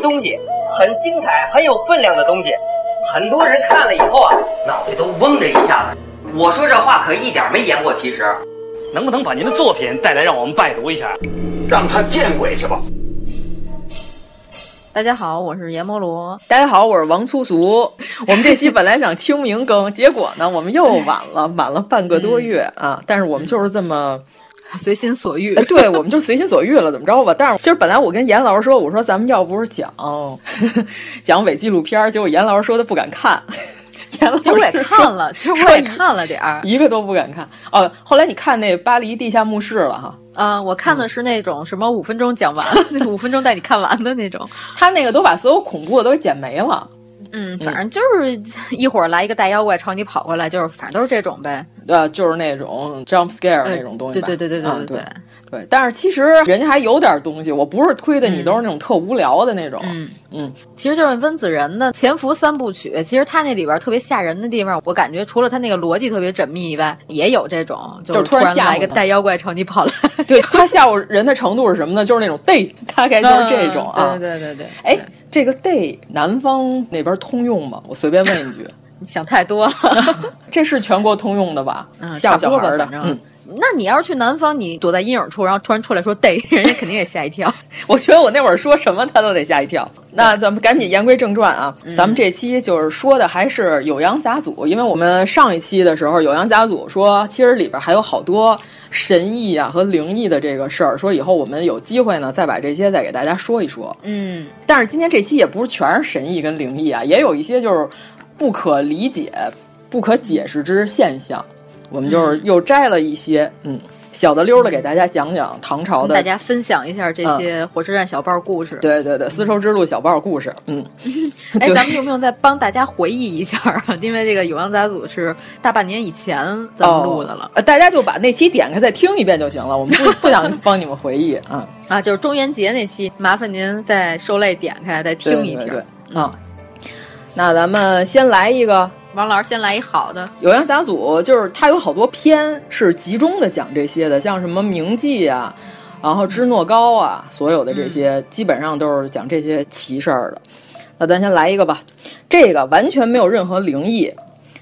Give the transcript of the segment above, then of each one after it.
东西，很精彩、很有分量的东西，很多人看了以后啊，脑袋都嗡的一下子。我说这话可一点没言过其实。能不能把您的作品带来，让我们拜读一下？让他见鬼去吧！大家好，我是阎摩罗。大家好，我是王粗俗。我们这期本来想清明更，结果呢，我们又晚了，晚了半个多月啊。但是我们就是这么。随心所欲，对，我们就随心所欲了，怎么着吧？但是其实本来我跟严老师说，我说咱们要不是讲 讲伪纪录片，结果严老师说他不敢看。严老师我也看了，其实我也看了点儿，一个都不敢看。哦，后来你看那《巴黎地下墓室》了哈？啊，我看的是那种什么五分钟讲完，那 五分钟带你看完的那种。他那个都把所有恐怖的都给剪没了。嗯，反正就是一会儿来一个大妖怪朝你跑过来，就是反正都是这种呗。呃，就是那种 jump scare 那种东西。对对对对对对对。但是其实人家还有点东西，我不是推的你都是那种特无聊的那种。嗯嗯，其实就是温子仁的《潜伏三部曲》，其实他那里边特别吓人的地方，我感觉除了他那个逻辑特别缜密以外，也有这种就是突然来一个大妖怪朝你跑来。对他吓唬人的程度是什么呢？就是那种 day，大概就是这种啊。对对对对。哎。这个 day 南方那边通用吗？我随便问一句。你想太多了，这是全国通用的吧？嗯，吓唬小孩的。嗯，那你要是去南方，你躲在阴影处，然后突然出来说 day，人家肯定也吓一跳。我觉得我那会儿说什么他都得吓一跳。那咱们赶紧言归正传啊，咱们这期就是说的还是酉阳杂组，因为我们上一期的时候，酉阳杂组说其实里边还有好多神异啊和灵异的这个事儿，说以后我们有机会呢再把这些再给大家说一说。嗯，但是今天这期也不是全是神异跟灵异啊，也有一些就是不可理解、不可解释之现象，我们就是又摘了一些，嗯。小的溜的给大家讲讲唐朝的，大家分享一下这些火车站小报故事。对对对，丝绸之路小报故事。嗯，哎，咱们用不用再帮大家回忆一下啊？因为这个《有王杂组》是大半年以前咱们录的了，大家就把那期点开再听一遍就行了。我们不 不想帮你们回忆啊啊，就是中元节那期，麻烦您再受累点开再听一听啊。那咱们先来一个。王老师先来一好的，酉阳杂组就是它有好多篇是集中的讲这些的，像什么名记啊，然后芝诺高啊，所有的这些、嗯、基本上都是讲这些奇事儿的。那咱先来一个吧，这个完全没有任何灵异，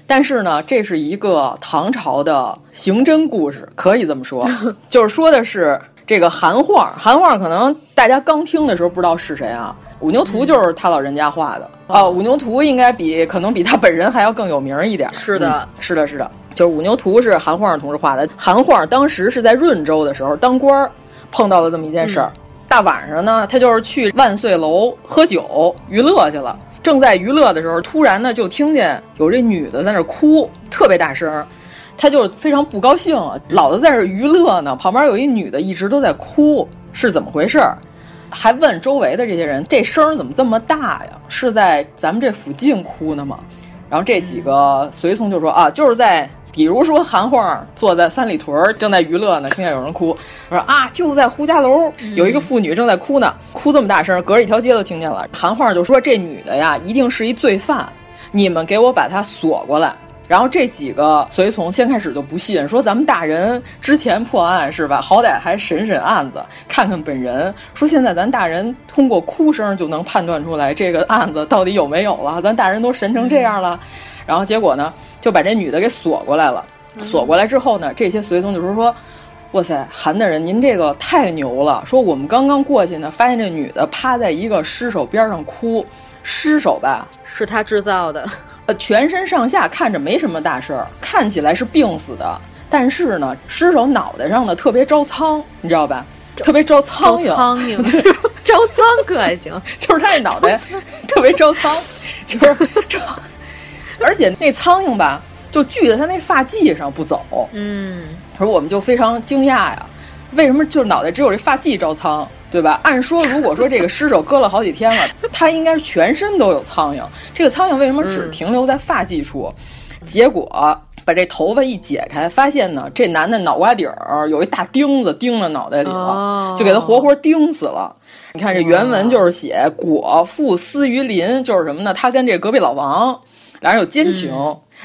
但是呢，这是一个唐朝的刑侦故事，可以这么说，就是说的是这个韩晃，韩晃可能大家刚听的时候不知道是谁啊。五牛图就是他老人家画的啊、哦，五牛图应该比可能比他本人还要更有名一点。是的、嗯，是的，是的，就是五牛图是韩晃同志画的。韩晃当时是在润州的时候当官儿，碰到了这么一件事儿。嗯、大晚上呢，他就是去万岁楼喝酒娱乐去了。正在娱乐的时候，突然呢就听见有这女的在那哭，特别大声。他就非常不高兴，老子在这娱乐呢，旁边有一女的一直都在哭，是怎么回事？还问周围的这些人，这声怎么这么大呀？是在咱们这附近哭呢吗？然后这几个随从就说啊，就是在，比如说韩晃坐在三里屯正在娱乐呢，听见有人哭，说啊，就在胡家楼有一个妇女正在哭呢，哭这么大声，隔着一条街都听见了。韩晃就说这女的呀，一定是一罪犯，你们给我把她锁过来。然后这几个随从先开始就不信，说咱们大人之前破案是吧？好歹还审审案子，看看本人。说现在咱大人通过哭声就能判断出来这个案子到底有没有了，咱大人都神成这样了。然后结果呢，就把这女的给锁过来了。锁过来之后呢，这些随从就说说，哇塞，韩大人，您这个太牛了！说我们刚刚过去呢，发现这女的趴在一个尸首边上哭，尸首吧。是他制造的，呃，全身上下看着没什么大事儿，看起来是病死的，但是呢，尸首脑袋上呢特别招苍，你知道吧？特别招苍蝇，苍蝇。对，招苍可还行，就是他那脑袋特别招苍，就是招，而且那苍蝇吧。就聚在他那发髻上不走，嗯，说我们就非常惊讶呀，为什么就是脑袋只有这发髻招苍，对吧？按说如果说这个尸首搁了好几天了，他应该是全身都有苍蝇，这个苍蝇为什么只停留在发髻处？结果把这头发一解开，发现呢，这男的脑瓜顶儿有一大钉子钉在脑袋里了，就给他活活钉死了。你看这原文就是写果父思于林，就是什么呢？他跟这隔壁老王俩人有奸情。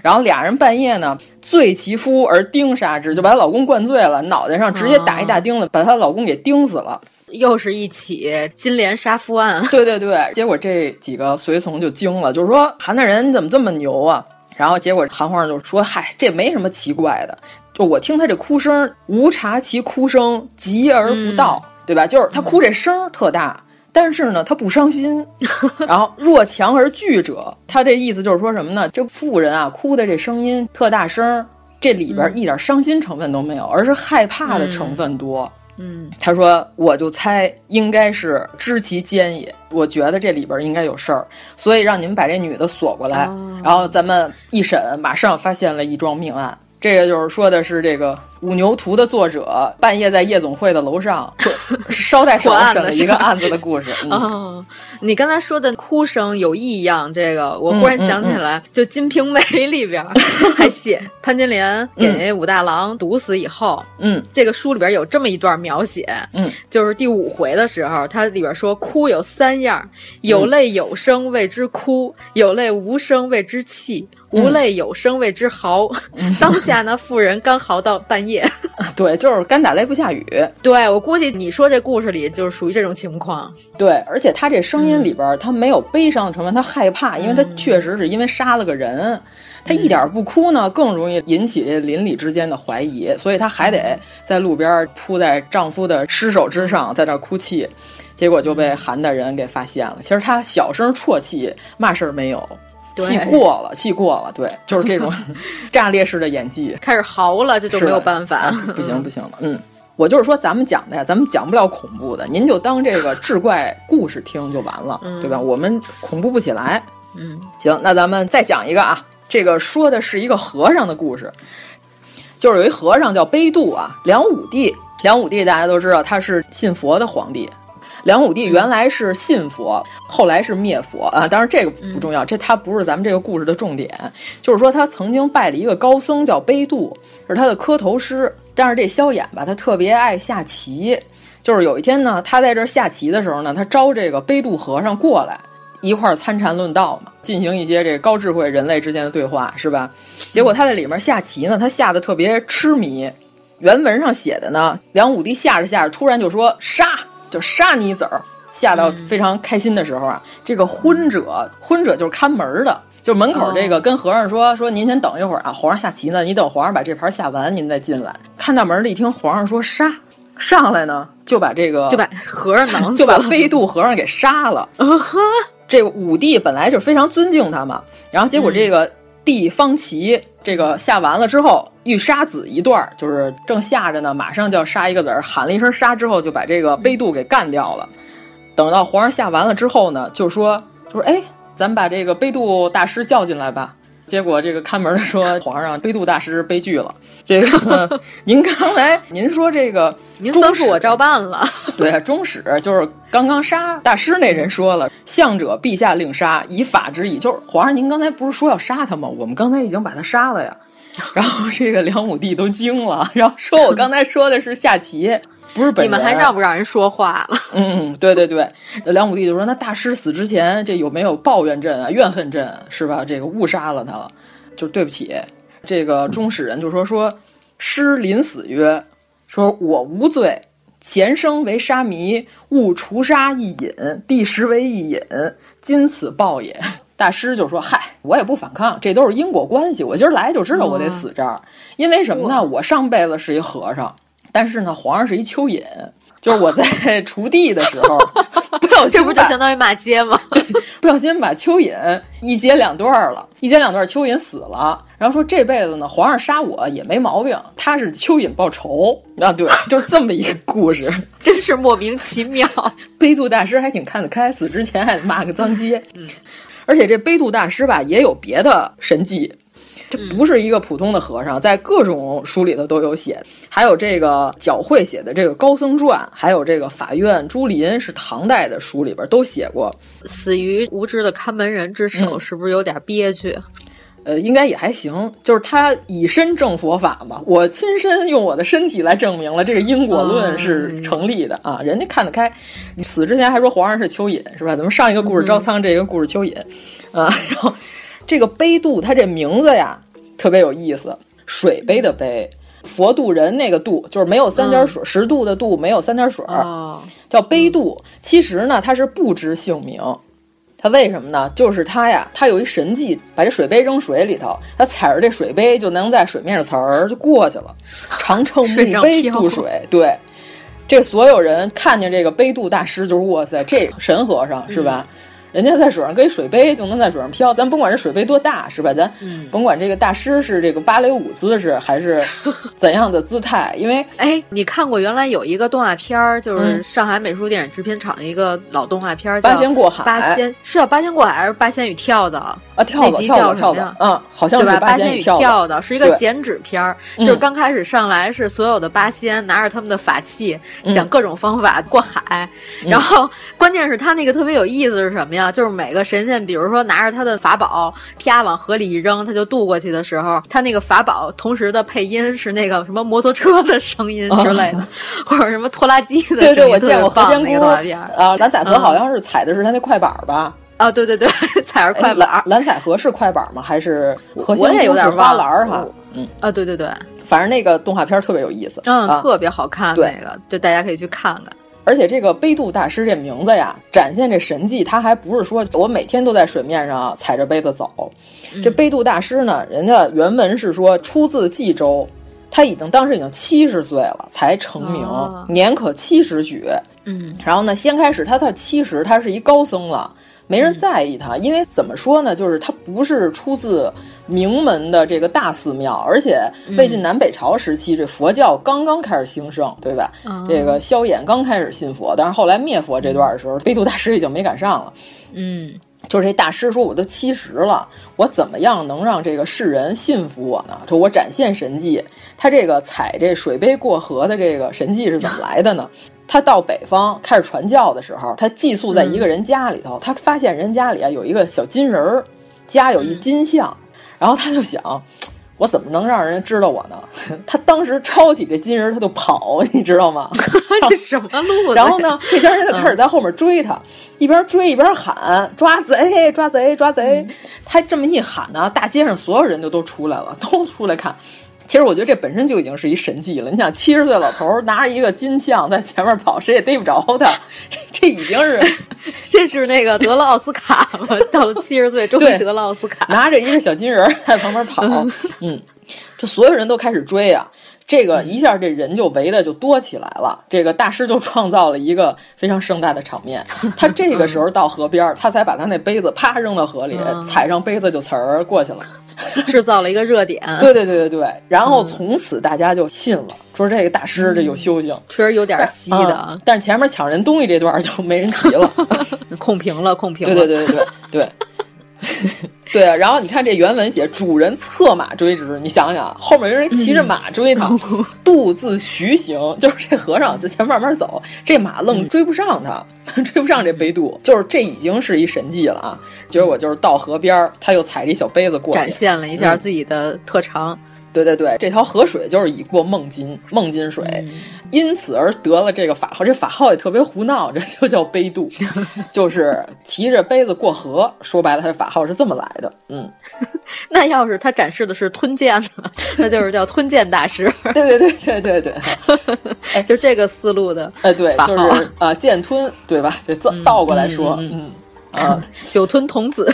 然后俩人半夜呢，醉其夫而钉杀之，就把她老公灌醉了，脑袋上直接打一大钉子，把她老公给钉死了。又是一起金莲杀夫案。对对对，结果这几个随从就惊了，就是说韩大人怎么这么牛啊？然后结果韩皇上就说：“嗨，这没什么奇怪的，就我听他这哭声，无察其哭声急而不到，对吧？就是他哭这声特大。”但是呢，他不伤心。然后若强而惧者，他这意思就是说什么呢？这妇人啊，哭的这声音特大声，这里边一点伤心成分都没有，而是害怕的成分多。嗯，他说，我就猜应该是知其奸也。我觉得这里边应该有事儿，所以让你们把这女的锁过来，然后咱们一审，马上发现了一桩命案。这个就是说的是这个《五牛图》的作者半夜在夜总会的楼上 捎带手审了一个案子的故事。哦，你刚才说的哭声有异样，这个我忽然想起来，就《金瓶梅》里边还写潘金莲给武大郎毒死以后，嗯，这个书里边有这么一段描写，嗯，就是第五回的时候，它里边说哭有三样，有泪有声谓之哭，有泪无声谓之泣。无泪有声谓之嚎，当下呢，妇人刚嚎到半夜。对，就是干打雷不下雨。对我估计你说这故事里就是属于这种情况。对，而且他这声音里边他没有悲伤的成分，他害怕，因为他确实是因为杀了个人，他一点不哭呢，更容易引起这邻里之间的怀疑，所以她还得在路边扑在丈夫的尸首之上，在那哭泣，结果就被韩大人给发现了。其实她小声啜泣，嘛事儿没有。气过了，戏过了，对，就是这种 炸裂式的演技，开始嚎了，这就没有办法，不行不行了，嗯，我就是说，咱们讲的呀，咱们讲不了恐怖的，您就当这个 志怪故事听就完了，对吧？我们恐怖不起来，嗯，行，那咱们再讲一个啊，这个说的是一个和尚的故事，就是有一和尚叫悲度啊，梁武帝，梁武帝大家都知道他是信佛的皇帝。梁武帝原来是信佛，后来是灭佛啊。当然这个不重要，这他不是咱们这个故事的重点。就是说他曾经拜了一个高僧叫悲度，是他的磕头师。但是这萧衍吧，他特别爱下棋。就是有一天呢，他在这下棋的时候呢，他招这个悲度和尚过来一块儿参禅论道嘛，进行一些这高智慧人类之间的对话，是吧？结果他在里面下棋呢，他下的特别痴迷。原文上写的呢，梁武帝下着下着，突然就说杀。就杀你一子儿，吓到非常开心的时候啊，这个昏者，昏者就是看门的，就门口这个跟和尚说说，您先等一会儿啊，皇上下棋呢，你等皇上把这盘下完，您再进来。看到门的一听皇上说杀，上来呢就把这个就把和尚 囊就把悲渡和尚给杀了。这个武帝本来就非常尊敬他嘛，然后结果这个地方棋这个下完了之后。欲杀子一段，就是正下着呢，马上就要杀一个子儿，喊了一声杀之后，就把这个杯渡给干掉了。等到皇上下完了之后呢，就说，就说，哎，咱们把这个杯渡大师叫进来吧。结果这个看门的说，皇上杯渡大师悲剧了。这个 您刚才您说这个，您吩咐我照办了。对，中使就是刚刚杀大师那人说了，相者陛下令杀，以法之意。就是皇上，您刚才不是说要杀他吗？我们刚才已经把他杀了呀。然后这个梁武帝都惊了，然后说：“我刚才说的是下棋，不是本。”你们还让不让人说话了？嗯，对对对。梁武帝就说：“那大师死之前，这有没有抱怨朕啊？怨恨朕是吧？这个误杀了他了，就对不起。”这个中使人就说：“说师临死曰：说我无罪，前生为沙弥，误除杀一饮，第十为一饮，今此报也。”大师就说：“嗨，我也不反抗，这都是因果关系。我今儿来就知道我得死这儿，因为什么呢？我上辈子是一和尚，但是呢，皇上是一蚯蚓，就是我在 锄地的时候，不小心这不就相当于骂街吗？对不小心把蚯蚓一截两段了，一截两段，蚯蚓死了。然后说这辈子呢，皇上杀我也没毛病，他是蚯蚓报仇啊，对，就是这么一个故事，真是莫名其妙。悲渡大师还挺看得开，死之前还骂个脏街。嗯，而且这悲渡大师吧，也有别的神迹。这不是一个普通的和尚，在各种书里头都有写，还有这个脚会写的这个《高僧传》，还有这个法院朱林是唐代的书里边都写过。死于无知的看门人之手，是不是有点憋屈？呃，应该也还行，就是他以身证佛法嘛，我亲身用我的身体来证明了这个因果论是成立的啊。人家看得开，死之前还说皇上是蚯蚓，是吧？咱们上一个故事招苍，这个故事蚯蚓啊，然后。这个悲度他这名字呀特别有意思，水杯的杯，佛渡人那个渡，就是没有三点水，十渡的渡没有三点水，叫杯渡。其实呢，他是不知姓名，他为什么呢？就是他呀，他有一神迹，把这水杯扔水里头，他踩着这水杯就能在水面上呲儿就过去了，常称墓碑渡水。对，这所有人看见这个杯渡大师，就是哇塞，这神和尚是吧？人家在水上搁一水杯就能在水上飘，咱甭管这水杯多大，是吧？咱甭管这个大师是这个芭蕾舞姿势还是 怎样的姿态，因为哎，你看过原来有一个动画片儿，就是上海美术电影制片厂的一个老动画片儿，《八仙过海》。八仙是叫八仙过海还是八仙与跳蚤？啊，跳蚤，跳蚤，跳蚤，嗯，好像是八仙与跳蚤，是一个剪纸片儿，就是刚开始上来是所有的八仙拿着他们的法器，想各种方法过海，然后关键是他那个特别有意思是什么呀？就是每个神仙，比如说拿着他的法宝，啪往河里一扔，他就渡过去的时候，他那个法宝同时的配音是那个什么摩托车的声音之类的，或者什么拖拉机的声音。对对，我见过何仙姑啊，蓝采和好像是踩的是他那快板吧。啊，对对对，踩着快板。蓝采和是快板吗？还是何仙姑是花篮哈？嗯啊，对对对，反正那个动画片特别有意思，嗯，特别好看，那个就大家可以去看看。而且这个杯渡大师这名字呀，展现这神迹，他还不是说我每天都在水面上踩着杯子走。这杯渡大师呢，人家原文是说出自冀州，他已经当时已经七十岁了才成名，年可七十许。嗯，然后呢，先开始他到七十，他是一高僧了。没人在意他，因为怎么说呢？就是他不是出自名门的这个大寺庙，而且魏晋南北朝时期，这佛教刚刚开始兴盛，对吧？这个萧衍刚开始信佛，但是后来灭佛这段的时候，悲度大师已经没赶上了。嗯，就是这大师说，我都七十了，我怎么样能让这个世人信服我呢？说我展现神迹，他这个踩这水杯过河的这个神迹是怎么来的呢？他到北方开始传教的时候，他寄宿在一个人家里头，他发现人家里啊有一个小金人儿，家有一金像，然后他就想，我怎么能让人知道我呢？他当时抄起这金人他就跑，你知道吗？这什么路子？然后呢，这家人就开始在后面追他，一边追一边喊抓贼抓贼抓贼，他这么一喊呢，大街上所有人就都出来了，都出来看。其实我觉得这本身就已经是一神迹了。你想，七十岁老头拿着一个金像在前面跑，谁也逮不着他，这这已经是，这是那个得了奥斯卡吗？到了七十岁终于得了奥斯卡，拿着一个小金人在旁边跑，嗯，就所有人都开始追啊。这个一下，这人就围的就多起来了。这个大师就创造了一个非常盛大的场面。他这个时候到河边，他才把他那杯子啪扔到河里，踩上杯子就呲儿过去了。制造了一个热点，对对对对对，然后从此大家就信了，说这个大师这有修行，确实有点稀的啊。但是前面抢人东西这段就没人提了，控评了，控评了。对对对对对。对 啊，然后你看这原文写主人策马追之，你想想后面有人骑着马追他 独自徐行，就是这和尚在前慢慢走，这马愣追不上他，追不上这杯渡，就是这已经是一神迹了啊！结果就是到河边，他又踩着一小杯子过去，展现了一下自己的特长。对对对，这条河水就是已过孟津，孟津水，因此而得了这个法号。这法号也特别胡闹，这就叫杯渡，就是骑着杯子过河。说白了，他的法号是这么来的。嗯，那要是他展示的是吞剑呢，那就是叫吞剑大师。对对对对对对，哎，就这个思路的。哎，对，就是啊，剑吞，对吧？这倒倒过来说，嗯啊，酒吞童子。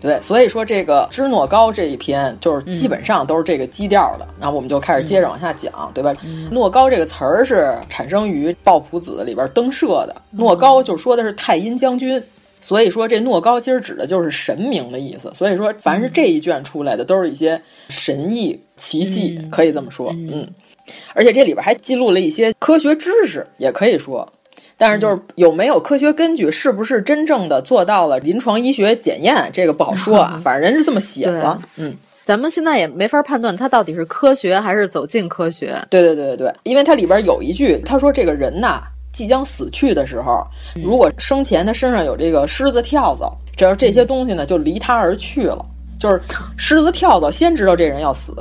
对，所以说这个知诺高这一篇就是基本上都是这个基调的。然后、我们就开始接着往下讲，嗯、对吧？诺高这个词儿是产生于《抱朴子》里边登社的，诺高就说的是太阴将军。所以说，这诺高其实指的就是神明的意思。所以说，凡是这一卷出来的，都是一些神异奇迹，可以这么说。嗯，而且这里边还记录了一些科学知识，也可以说。但是就是有没有科学根据，是不是真正的做到了临床医学检验，这个不好说啊。反正人是这么写的。嗯，咱们现在也没法判断它到底是科学还是走进科学。对对对对对，因为它里边有一句，他说这个人呐。即将死去的时候，如果生前他身上有这个虱子、跳蚤，只要这些东西呢，就离他而去了。就是虱子、跳蚤先知道这人要死，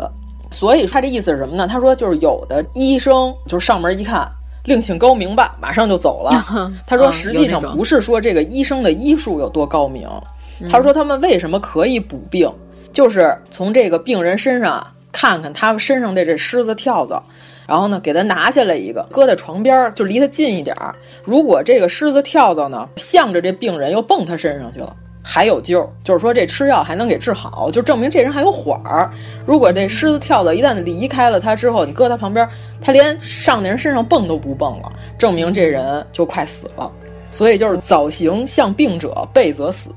所以他这意思是什么呢？他说就是有的医生就是上门一看，另请高明吧，马上就走了。他说实际上不是说这个医生的医术有多高明，他说他们为什么可以补病，就是从这个病人身上看看他身上的这虱子、跳蚤。然后呢，给他拿下来一个，搁在床边儿，就离他近一点儿。如果这个虱子、跳蚤呢，向着这病人又蹦他身上去了，还有救，就是说这吃药还能给治好，就证明这人还有缓儿。如果这狮子、跳蚤一旦离开了他之后，你搁他旁边，他连上那人身上蹦都不蹦了，证明这人就快死了。所以就是早行向病者，备则死，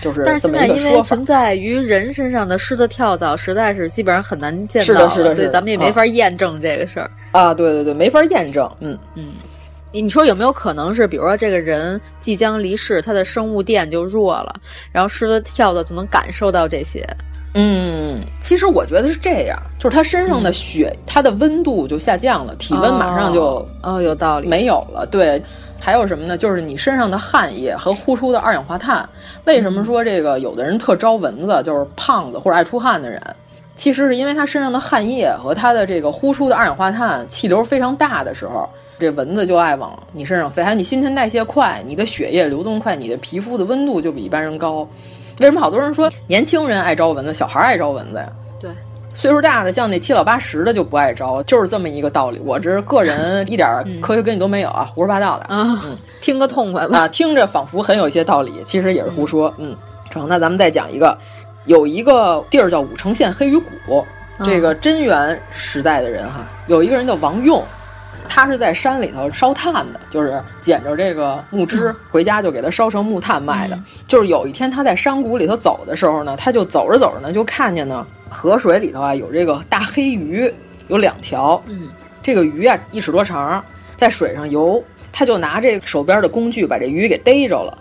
就是但是现在因为存在于人身上的狮子、跳蚤，实在是基本上很难见到，是的，是的，所以咱们也没法验证这个事儿啊。对对对，没法验证。嗯嗯，你说有没有可能是，比如说这个人即将离世，他的生物电就弱了，然后狮子、跳的就能感受到这些？嗯，其实我觉得是这样，就是他身上的血，他的温度就下降了，体温马上就哦，有道理，没有了。对。还有什么呢？就是你身上的汗液和呼出的二氧化碳。为什么说这个有的人特招蚊子，就是胖子或者爱出汗的人？其实是因为他身上的汗液和他的这个呼出的二氧化碳气流非常大的时候，这蚊子就爱往你身上飞。还有你新陈代谢快，你的血液流动快，你的皮肤的温度就比一般人高。为什么好多人说年轻人爱招蚊子，小孩爱招蚊子呀？对。岁数大的，像那七老八十的就不爱招，就是这么一个道理。我这个人一点科学根据都没有啊，胡说八道的啊，嗯，听个痛快吧。啊，听着仿佛很有一些道理，其实也是胡说。嗯，成，那咱们再讲一个，有一个地儿叫武城县黑鱼谷，这个贞元时代的人哈，有一个人叫王用。他是在山里头烧炭的，就是捡着这个木枝回家就给它烧成木炭卖的。就是有一天他在山谷里头走的时候呢，他就走着走着呢，就看见呢河水里头啊有这个大黑鱼，有两条。嗯，这个鱼啊一尺多长，在水上游。他就拿这手边的工具把这鱼给逮着了，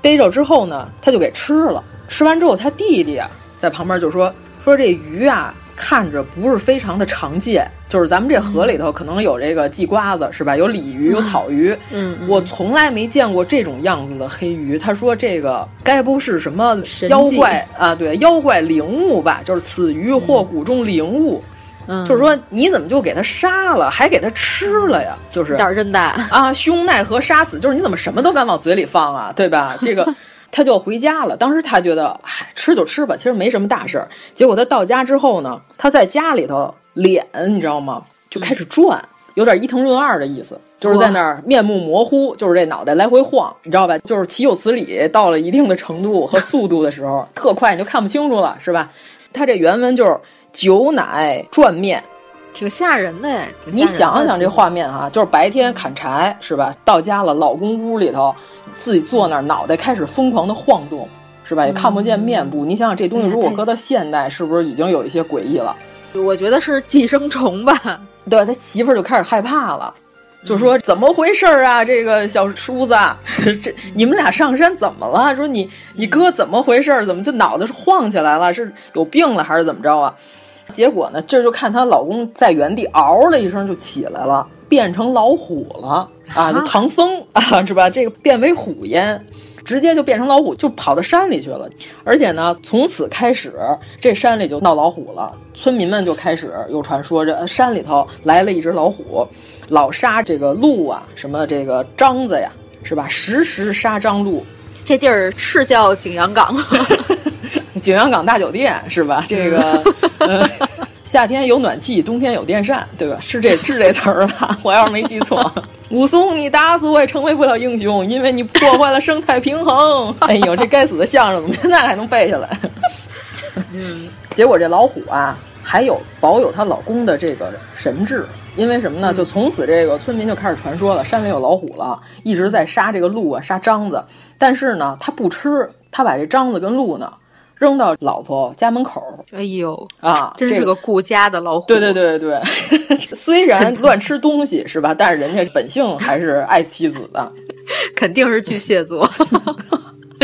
逮着之后呢，他就给吃了。吃完之后，他弟弟啊在旁边就说说这鱼啊。看着不是非常的常见，就是咱们这河里头可能有这个鲫瓜子，是吧？有鲤鱼，有草鱼。嗯，我从来没见过这种样子的黑鱼。他说这个该不是什么妖怪啊？对，妖怪灵物吧？就是此鱼或谷中灵物。嗯，就是说你怎么就给他杀了，还给他吃了呀？就是胆儿真大啊！凶奈何杀死？就是你怎么什么都敢往嘴里放啊？对吧？这个。他就回家了。当时他觉得，嗨，吃就吃吧，其实没什么大事儿。结果他到家之后呢，他在家里头脸，你知道吗？就开始转，有点伊藤润二的意思，就是在那儿面目模糊，就是这脑袋来回晃，你知道吧？就是岂有此理，到了一定的程度和速度的时候，特快你就看不清楚了，是吧？他这原文就是酒奶转面。挺吓人的，你想想这画面哈，就是白天砍柴是吧？到家了，老公屋里头自己坐那儿，脑袋开始疯狂的晃动，是吧？也看不见面部。你想想这东西如果搁到现代，是不是已经有一些诡异了？我觉得是寄生虫吧。对他媳妇儿就开始害怕了，就说怎么回事儿啊？这个小叔子，这你们俩上山怎么了？说你你哥怎么回事儿？怎么就脑袋是晃起来了？是有病了还是怎么着啊？结果呢，这就看她老公在原地嗷了一声就起来了，变成老虎了啊！就唐僧啊，是吧？这个变为虎烟，直接就变成老虎，就跑到山里去了。而且呢，从此开始，这山里就闹老虎了。村民们就开始有传说，这山里头来了一只老虎，老杀这个鹿啊，什么这个獐子呀，是吧？时时杀獐鹿。这地儿是叫景阳冈。景阳冈大酒店是吧？这个，呃，夏天有暖气，冬天有电扇，对吧？是这是这词儿吧？我要是没记错，武松，你打死我也成为不了英雄，因为你破坏了生态平衡。哎呦，这该死的相声怎么现在还能背下来？嗯，结果这老虎啊，还有保有她老公的这个神智，因为什么呢？就从此这个村民就开始传说了，山里有老虎了，一直在杀这个鹿啊，杀獐子。但是呢，他不吃，他把这獐子跟鹿呢扔到老婆家门口。哎呦啊，真是个顾家的老虎。对对对对，虽然乱吃东西是吧？但是人家本性还是爱妻子的，肯定是巨蟹座。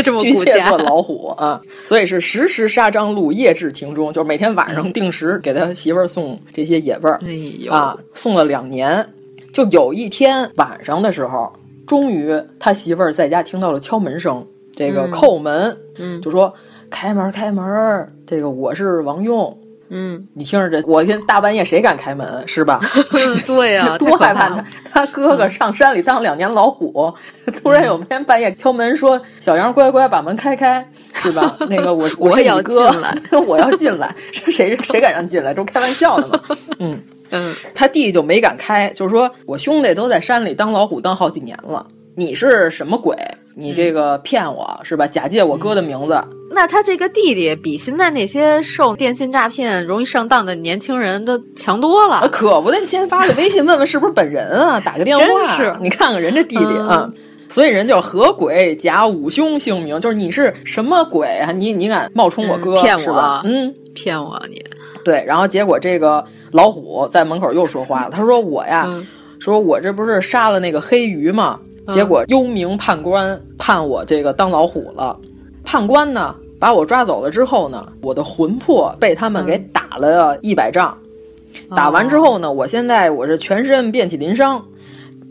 这么巨蟹座老虎啊，所以是时时杀张鹿，夜至庭中，就是每天晚上定时给他媳妇儿送这些野味儿。哎呦啊，送了两年，就有一天晚上的时候，终于他媳妇儿在家听到了敲门声，这个叩门，嗯，就说开门开门，这个我是王用。嗯，你听着这，我天，大半夜谁敢开门是吧？对呀、啊，多害怕他！他哥哥上山里当两年老虎，突然有天半夜敲门说：“小杨乖乖把门开开，是吧？那个我我是你哥，我我要进来，是谁谁敢让进来？这不开玩笑呢吗？”嗯嗯，他弟就没敢开，就是说我兄弟都在山里当老虎当好几年了，你是什么鬼？你这个骗我是吧？假借我哥的名字。那他这个弟弟比现在那些受电信诈骗容易上当的年轻人都强多了，可不得先发个微信问问是不是本人啊，打个电话。真是，你看看人家弟弟啊，嗯、所以人叫何鬼假五兄姓名，就是你是什么鬼啊？你你敢冒充我哥、嗯、骗我？是吧？嗯，骗我你。对，然后结果这个老虎在门口又说话了，他说我呀，嗯、说我这不是杀了那个黑鱼吗？结果幽冥判官判我这个当老虎了，判官呢？把我抓走了之后呢，我的魂魄被他们给打了一百仗。嗯、打完之后呢，我现在我是全身遍体鳞伤。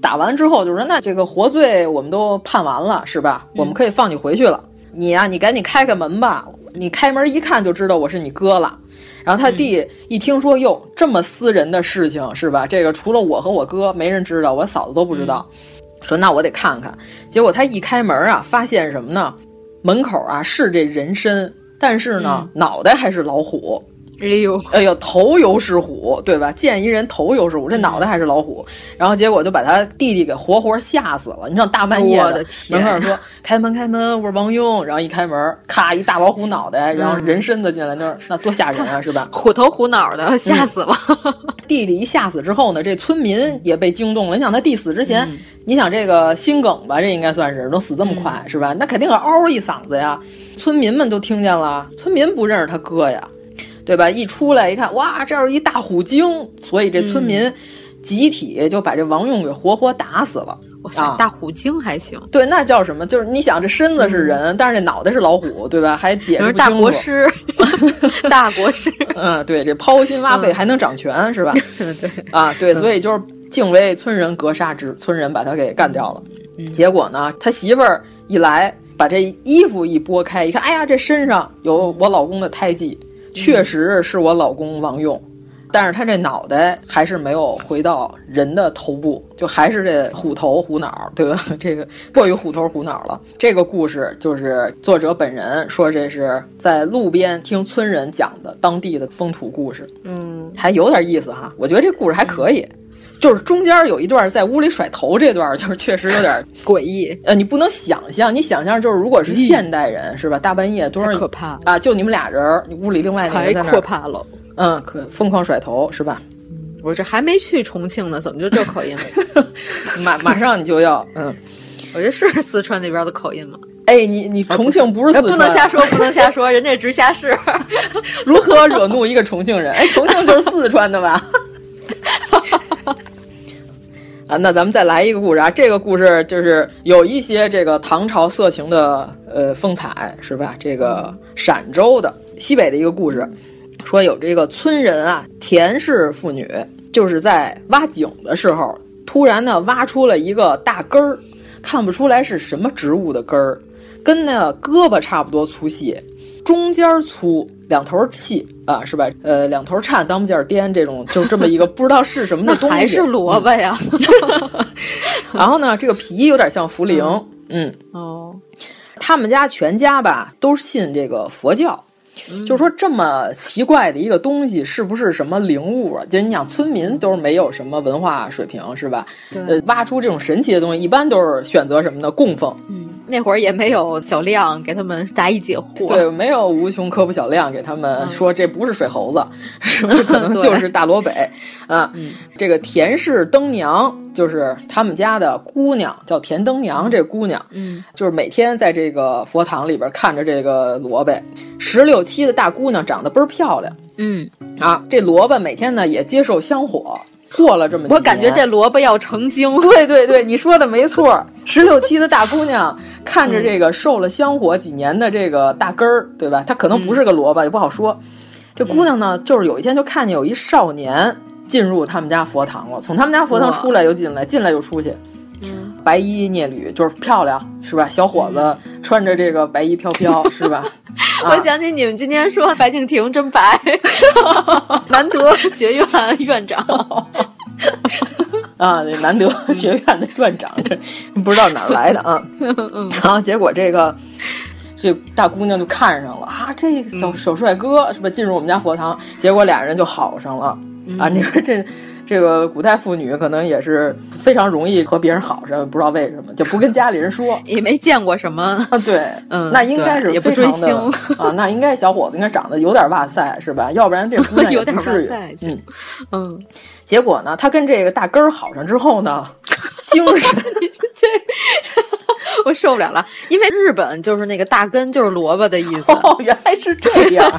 打完之后就说，那这个活罪我们都判完了，是吧？嗯、我们可以放你回去了。你呀、啊，你赶紧开开门吧。你开门一看就知道我是你哥了。然后他弟一听说，哟，这么私人的事情是吧？这个除了我和我哥没人知道，我嫂子都不知道。嗯、说那我得看看。结果他一开门啊，发现什么呢？门口啊是这人参，但是呢、嗯、脑袋还是老虎。哎呦，哎呦，头油是虎，对吧？见一人头油是虎，这脑袋还是老虎。然后结果就把他弟弟给活活吓死了。你知道大半夜我的天，门口说开门开门，我是王庸。然后一开门，咔一大老虎脑袋，然后人身子进来，那那多吓人啊，是吧？虎头虎脑的，吓死了。嗯、弟弟一吓死之后呢，这村民也被惊动了。你想他弟死之前，嗯、你想这个心梗吧，这应该算是能死这么快，嗯、是吧？那肯定是嗷一嗓子呀。村民们都听见了，村民不认识他哥呀。对吧？一出来一看，哇，这儿一大虎鲸，所以这村民集体就把这王用给活活打死了。哇塞，啊、大虎鲸还行？对，那叫什么？就是你想，这身子是人，嗯、但是这脑袋是老虎，对吧？还解释不清楚。大国师，大国师。嗯，对，这剖心挖肺还能掌权，嗯、是吧？对啊，对，所以就是敬畏村人格杀之，村人把他给干掉了。嗯、结果呢，他媳妇儿一来，把这衣服一拨开，一看，哎呀，这身上有我老公的胎记。确实是我老公王用，但是他这脑袋还是没有回到人的头部，就还是这虎头虎脑，对吧？这个过于虎头虎脑了。这个故事就是作者本人说这是在路边听村人讲的当地的风土故事，嗯，还有点意思哈。我觉得这故事还可以。就是中间有一段在屋里甩头这段，就是确实有点诡异。呃，你不能想象，你想象就是如果是现代人、嗯、是吧？大半夜多少 可怕啊！就你们俩人，你屋里另外那个人在那可怕了。嗯，可疯狂甩头是吧？我这还没去重庆呢，怎么就这口音了？马马上你就要嗯，我这是四川那边的口音吗？哎，你你重庆不是四川、不能瞎说，不能瞎说，人家直辖市。如何惹怒一个重庆人？哎，重庆就是四川的吧？啊，那咱们再来一个故事啊！这个故事就是有一些这个唐朝色情的呃风采，是吧？这个陕州的西北的一个故事，说有这个村人啊，田氏妇女，就是在挖井的时候，突然呢挖出了一个大根儿，看不出来是什么植物的根儿，跟那胳膊差不多粗细，中间粗。两头细啊，是吧？呃，两头颤，当不劲儿颠，这种就这么一个不知道是什么的 东西，还是萝卜呀。然后呢，这个皮有点像茯苓，嗯，哦，他们家全家吧都信这个佛教，就是说这么奇怪的一个东西，是不是什么灵物啊？就是你想，村民都是没有什么文化水平，是吧？呃，挖出这种神奇的东西，一般都是选择什么呢？供奉。嗯，那会儿也没有小亮给他们答疑解惑，对，没有无穷科普小亮给他们说这不是水猴子，是不是可能就是大罗北啊？这个田氏灯娘就是他们家的姑娘，叫田灯娘。这姑娘，嗯，就是每天在这个佛堂里边看着这个萝卜，十六七的大姑娘长得倍儿漂亮，嗯啊，这萝卜每天呢也接受香火。过了这么，我感觉这萝卜要成精。对对对，你说的没错。十六七的大姑娘看着这个受了香火几年的这个大根儿，对吧？她可能不是个萝卜，也不好说。这姑娘呢，就是有一天就看见有一少年进入他们家佛堂了，从他们家佛堂出来又进来，进来又出去。嗯，白衣聂履，就是漂亮，是吧？小伙子穿着这个白衣飘飘，是吧？我想起你们今天说白敬亭真白，难得学院院长啊，这难得学院的院长，这不知道哪儿来的啊。然后结果这个这大姑娘就看上了啊，这个小小帅哥是吧？进入我们家佛堂，结果俩人就好上了啊。你说这。这个古代妇女可能也是非常容易和别人好上，不知道为什么就不跟家里人说，也没见过什么啊。对，嗯，那应该是也不追星啊。那应该小伙子应该长得有点哇塞，是吧？要不然这姑娘有点不至于。嗯嗯。结果呢，他跟这个大根儿好上之后呢，精神 这我受不了了，因为日本就是那个大根就是萝卜的意思。哦，原来是这样，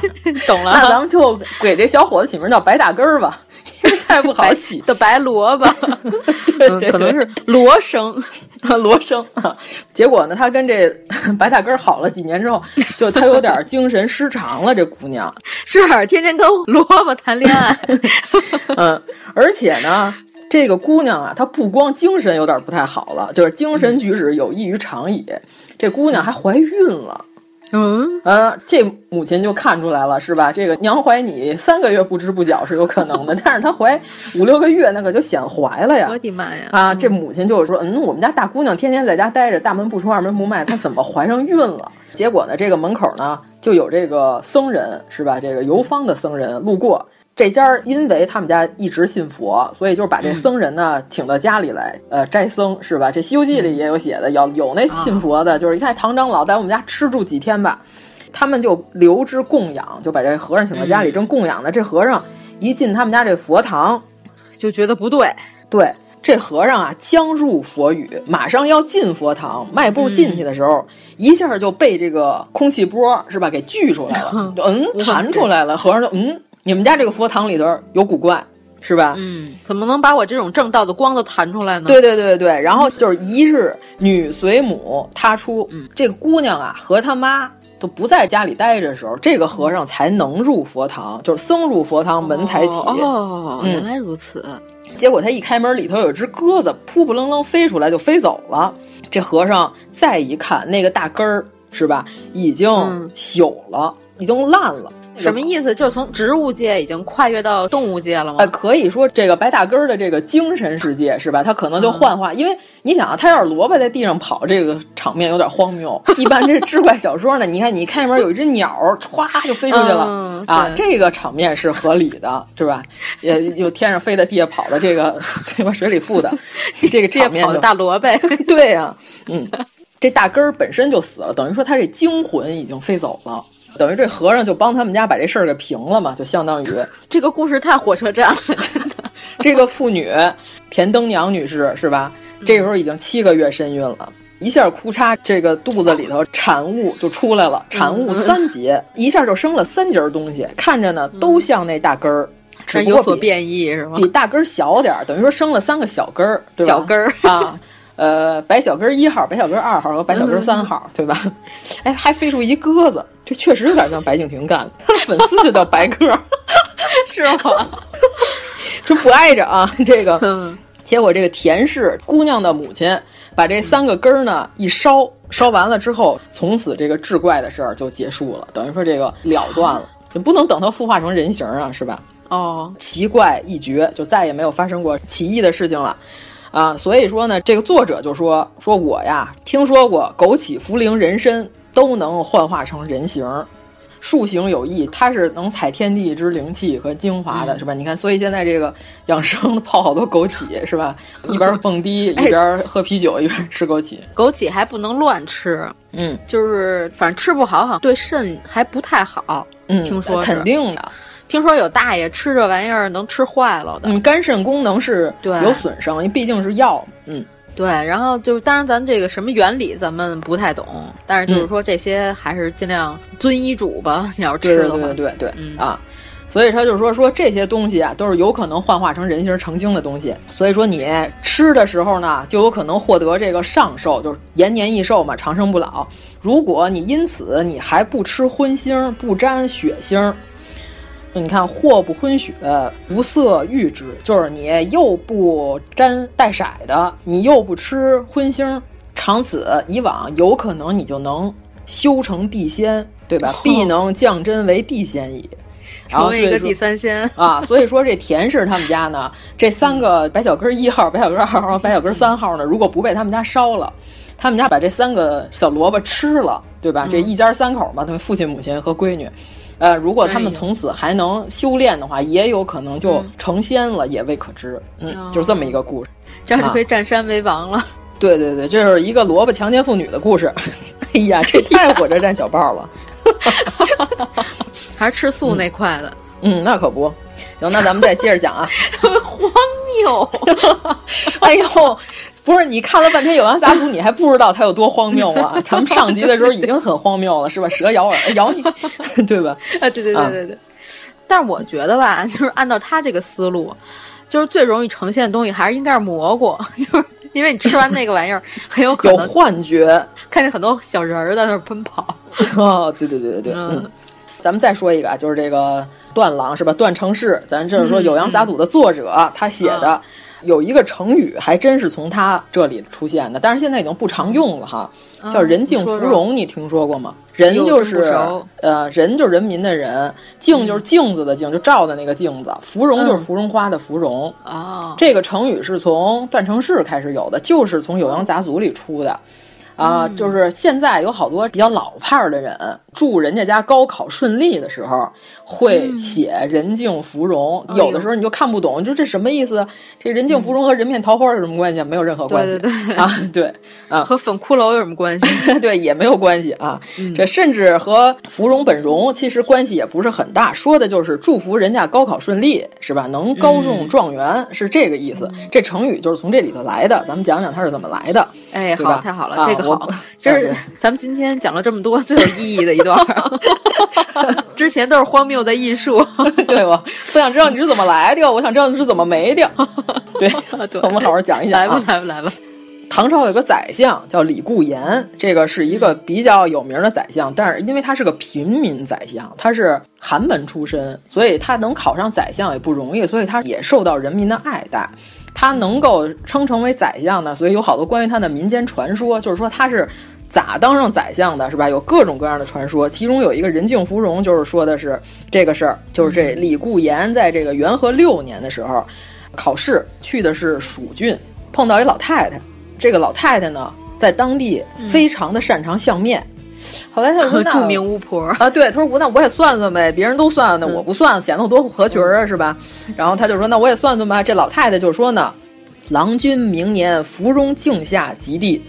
懂了。那咱们就给这小伙子起名叫白大根儿吧。太不好起的白萝卜，对，可能是罗生，罗生啊。结果呢，他跟这白大根好了几年之后，就他有点精神失常了。这姑娘是天天跟萝卜谈恋爱，嗯，而且呢，这个姑娘啊，她不光精神有点不太好了，就是精神举止有异于常理。这姑娘还怀孕了。嗯啊，这母亲就看出来了，是吧？这个娘怀你三个月不知不觉是有可能的，但是她怀五六个月，那可就显怀了呀！我的妈呀！啊，这母亲就是说，嗯，我们家大姑娘天天在家待着，大门不出二门不迈，她怎么怀上孕了？结果呢，这个门口呢就有这个僧人，是吧？这个游方的僧人路过。这家因为他们家一直信佛，所以就是把这僧人呢请到家里来，呃，斋僧是吧？这《西游记》里也有写的，有有那信佛的，就是一看唐长老在我们家吃住几天吧，他们就留之供养，就把这和尚请到家里正供养呢。这和尚一进他们家这佛堂，就觉得不对，对这和尚啊将入佛宇，马上要进佛堂，迈步进去的时候，一下就被这个空气波是吧给聚出来了，就嗯弹出来了，和尚就嗯。你们家这个佛堂里头有古怪，是吧？嗯，怎么能把我这种正道的光都弹出来呢？对对对对，然后就是一日女随母他出，这个姑娘啊和他妈都不在家里待着的时候，这个和尚才能入佛堂，就是僧入佛堂门才起。哦，原来如此。结果他一开门，里头有只鸽子扑扑棱棱飞出来就飞走了。这和尚再一看，那个大根儿是吧，已经朽了，已经烂了。什么意思？就从植物界已经跨越到动物界了吗？呃，可以说这个白大根儿的这个精神世界是吧？它可能就幻化，因为你想啊，它要是萝卜在地上跑，这个场面有点荒谬。一般这是 志怪小说呢，你看你一开门有一只鸟，歘就飞出去了、嗯、啊，这个场面是合理的，是吧？也有天上飞的，地下跑的，这个对吧？水里浮的，这个场面跑的大萝卜，对呀、啊，嗯，这大根儿本身就死了，等于说它这精魂已经飞走了。等于这和尚就帮他们家把这事儿给平了嘛，就相当于 这个故事太火车站了，真的。这个妇女田灯娘女士是吧？这个时候已经七个月身孕了，一下哭嚓，这个肚子里头产物就出来了，产物三节，一下就生了三节东西，看着呢都像那大根儿，有所变异是吗？比大根儿小点儿，等于说生了三个小根儿，小根儿啊。呃，白小根一号、白小根二号和白小根三号，嗯、对吧？哎，还飞出一鸽子，这确实有点像白敬亭干的。他的粉丝就叫白鸽，是吗？这不挨着啊，这个。嗯、结果这个田氏姑娘的母亲把这三个根儿呢一烧，烧完了之后，从此这个志怪的事儿就结束了，等于说这个了断了。你不能等它孵化成人形啊，是吧？哦，奇怪一绝，就再也没有发生过奇异的事情了。啊，所以说呢，这个作者就说说我呀，听说过枸杞、茯苓、人参都能幻化成人形，树形有异，它是能采天地之灵气和精华的，是吧？你看，所以现在这个养生泡好多枸杞，是吧？一边蹦迪 一边喝啤酒，一边吃枸杞。枸杞还不能乱吃，嗯，就是反正吃不好，好像对肾还不太好。嗯，听说肯定的。听说有大爷吃这玩意儿能吃坏了的，嗯，肝肾功能是有损伤，因为毕竟是药，嗯。对，然后就是，当然咱这个什么原理咱们不太懂，但是就是说这些还是尽量遵医嘱吧。你要是吃的话，对对对对，嗯、啊，所以他就是说说这些东西啊，都是有可能幻化成人形成精的东西。所以说你吃的时候呢，就有可能获得这个上寿，就是延年益寿嘛，长生不老。如果你因此你还不吃荤腥，不沾血腥。你看，祸不昏血，无色欲之，就是你又不沾带色的，你又不吃荤腥，长此以往，有可能你就能修成地仙，对吧？必能降真为地仙矣。成为一个地三仙啊！所以说这田氏他们家呢，这三个白小根一号、白小根二号、白小根三号呢，如果不被他们家烧了，他们家把这三个小萝卜吃了，对吧？这一家三口嘛，他们父亲、母亲和闺女。呃，如果他们从此还能修炼的话，也有可能就成仙了，也未可知。嗯，就是这么一个故事，这样就可以占山为王了。对对对，这是一个萝卜强奸妇女的故事。哎呀，这 太火车站小报了，还是吃素那块的。嗯，那可不行。那咱们再接着讲啊，荒谬！哎呦。不是你看了半天《酉阳杂族》，你还不知道它有多荒谬吗？咱们上集的时候已经很荒谬了，是吧？蛇咬耳 咬你，对吧？啊，对对对对对。但是我觉得吧，就是按照他这个思路，就是最容易呈现的东西还是应该是蘑菇，就是因为你吃完那个玩意儿，很有可能有幻觉，看见很多小人儿在那儿奔跑。哦，对对对对对，嗯。咱们再说一个啊，就是这个段郎是吧？段成式，咱就是说《酉阳杂俎》的作者他写的。有一个成语还真是从他这里出现的，但是现在已经不常用了哈，叫“人敬芙蓉”，你听说过吗？人就是呃，人就是人民的人，镜就是镜子的镜，就照的那个镜子，芙蓉就是芙蓉花的芙蓉啊。这个成语是从段成式开始有的，就是从《酉阳杂俎》里出的。啊，就是现在有好多比较老派的人，祝人家家高考顺利的时候，会写“人敬芙蓉”。有的时候你就看不懂，就这什么意思？这“人敬芙蓉”和人面桃花有什么关系？没有任何关系。对对对啊，对啊，和粉骷髅有什么关系？对，也没有关系啊。这甚至和芙蓉本容其实关系也不是很大，说的就是祝福人家高考顺利，是吧？能高中状元是这个意思。这成语就是从这里头来的。咱们讲讲它是怎么来的。哎，好，太好了，这个。好，这是咱们今天讲了这么多最有意义的一段，之前都是荒谬的艺术，对吧？不想知道你是怎么来的，我想知道你是怎么没的。对，我们好好讲一讲。来吧，来吧，来吧。唐朝有个宰相叫李固言，这个是一个比较有名的宰相，但是因为他是个平民宰相，他是寒门出身，所以他能考上宰相也不容易，所以他也受到人民的爱戴。他能够称成为宰相呢，所以有好多关于他的民间传说，就是说他是咋当上宰相的，是吧？有各种各样的传说，其中有一个人敬芙蓉，就是说的是这个事儿，就是这李固言在这个元和六年的时候考试去的是蜀郡，碰到一老太太，这个老太太呢在当地非常的擅长相面。后来他说：“著名巫婆啊，对，他说我那我也算算呗，别人都算，那我不算，显得我多不合群啊，是吧？然后他就说：那我也算算吧。这老太太就说呢，郎君明年芙蓉镜下及第，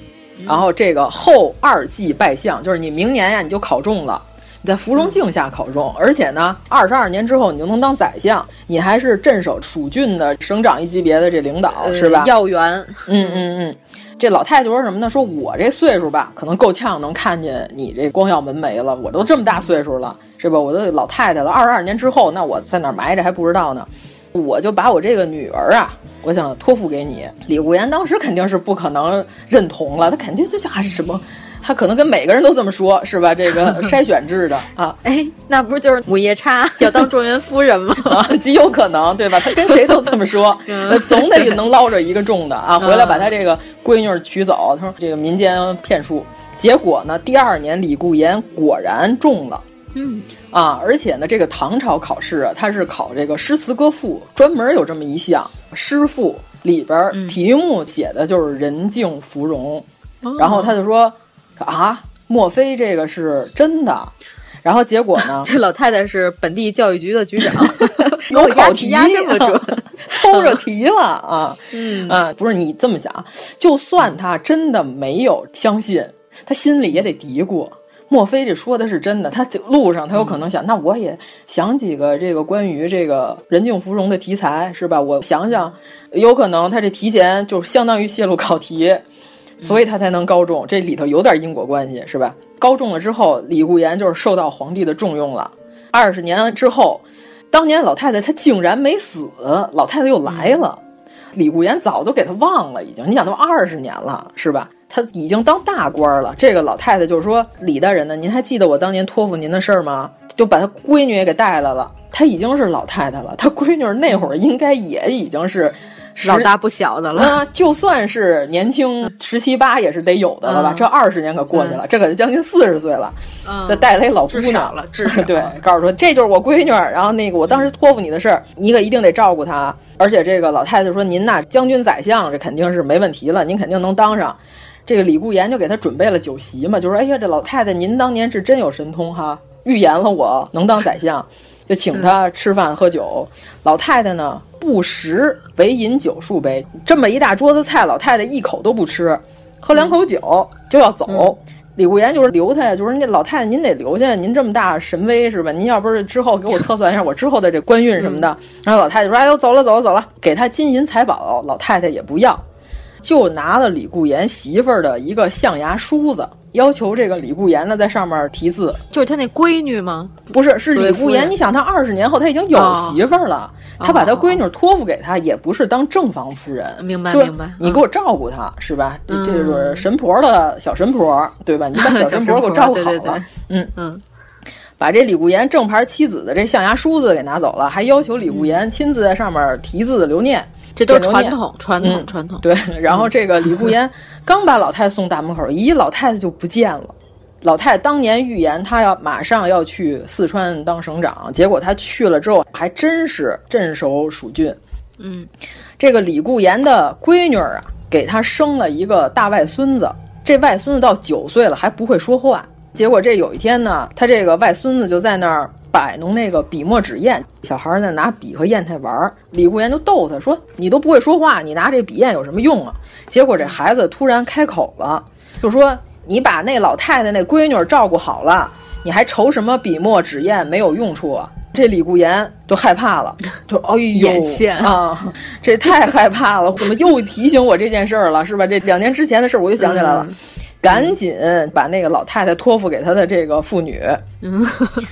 然后这个后二季拜相，就是你明年呀你就考中了，你在芙蓉镜下考中，而且呢二十二年之后你就能当宰相，你还是镇守蜀郡的省长一级别的这领导，是吧？要员，嗯嗯嗯。”这老太太说什么呢？说我这岁数吧，可能够呛能看见你这光耀门楣了。我都这么大岁数了，是吧？我都老太太了。二十二年之后，那我在哪埋着还不知道呢。我就把我这个女儿啊，我想托付给你。李固言当时肯定是不可能认同了，他肯定就啊什么。他可能跟每个人都这么说，是吧？这个 筛选制的啊，哎，那不就是母夜叉要当状元夫人吗？啊，极有可能，对吧？他跟谁都这么说，那总得能捞着一个中的啊，回来把他这个闺女娶走。他说这个民间骗术，结果呢，第二年李固言果然中了，嗯啊，而且呢，这个唐朝考试啊，他是考这个诗词歌赋，专门有这么一项诗赋里边题目写的就是人敬芙蓉，然后他就说。啊，莫非这个是真的？然后结果呢，这老太太是本地教育局的局长，有考题压这么准，偷着题了啊！嗯啊，不是你这么想，就算他真的没有相信，他心里也得嘀咕。莫非这说的是真的？他路上他有可能想，那我也想几个这个关于这个人境芙蓉的题材，是吧？我想想，有可能他这提前就相当于泄露考题，所以他才能高中。这里头有点因果关系，是吧？高中了之后，李固言就是受到皇帝的重用了。二十年之后，当年老太太她竟然没死，老太太又来了。李固言早都给他忘了，已经。你想都二十年了，是吧？他已经当大官了。这个老太太就是说：“李大人呢？您还记得我当年托付您的事儿吗？”就把他闺女也给带来了。她已经是老太太了，她闺女那会儿应该也已经是老大不小的了。啊，就算是年轻十七八也是得有的了吧？这二十年可过去了，这可将近四十岁了。这带来老姑娘了，至少对，告诉说这就是我闺女。然后那个我当时托付你的事儿，你可一定得照顾她。而且这个老太太说：“您呐，将军宰相，这肯定是没问题了，您肯定能当上。”这个李固言就给他准备了酒席嘛，就说：“哎呀，这老太太您当年是真有神通哈，预言了我能当宰相，就请他吃饭喝酒。老太太呢不食，唯饮酒数杯，这么一大桌子菜，老太太一口都不吃，喝两口酒就要走。李固言就是留他呀，就说那老太太您得留下，您这么大神威是吧？您要不是之后给我测算一下我之后的这官运什么的。然后老太太说：哎呦，走了走了走了，给他金银财宝，老太太也不要。”就拿了李固言媳妇儿的一个象牙梳子，要求这个李固言呢在上面题字，就是他那闺女吗？不是，是李固言。你想，他二十年后他已经有媳妇儿了，他把他闺女托付给他，也不是当正房夫人。明白，明白。你给我照顾他，是吧？这就是神婆的小神婆，对吧？你把小神婆 给我照顾好了。嗯嗯，把这李固言正牌妻子的这象牙梳子给拿走了，还要求李固言亲自在上面题字留念。这都是传统，传统，传统。对，然后这个李固言刚把老太太送大门口，咦，老太太就不见了。老太太当年预言她要马上要去四川当省长，结果她去了之后，还真是镇守蜀郡。嗯，这个李固言的闺女啊，给他生了一个大外孙子，这外孙子到九岁了还不会说话。结果这有一天呢，他这个外孙子就在那儿。摆弄那个笔墨纸砚，小孩在拿笔和砚台玩儿。李固言就逗他说：“你都不会说话，你拿这笔砚有什么用啊？”结果这孩子突然开口了，就说：“你把那老太太那闺女照顾好了，你还愁什么笔墨纸砚没有用处啊？”这李固言就害怕了，就哎呦啊，这太害怕了！怎么又提醒我这件事儿了？是吧？这两年之前的事儿我就想起来了。赶紧把那个老太太托付给他的这个妇女，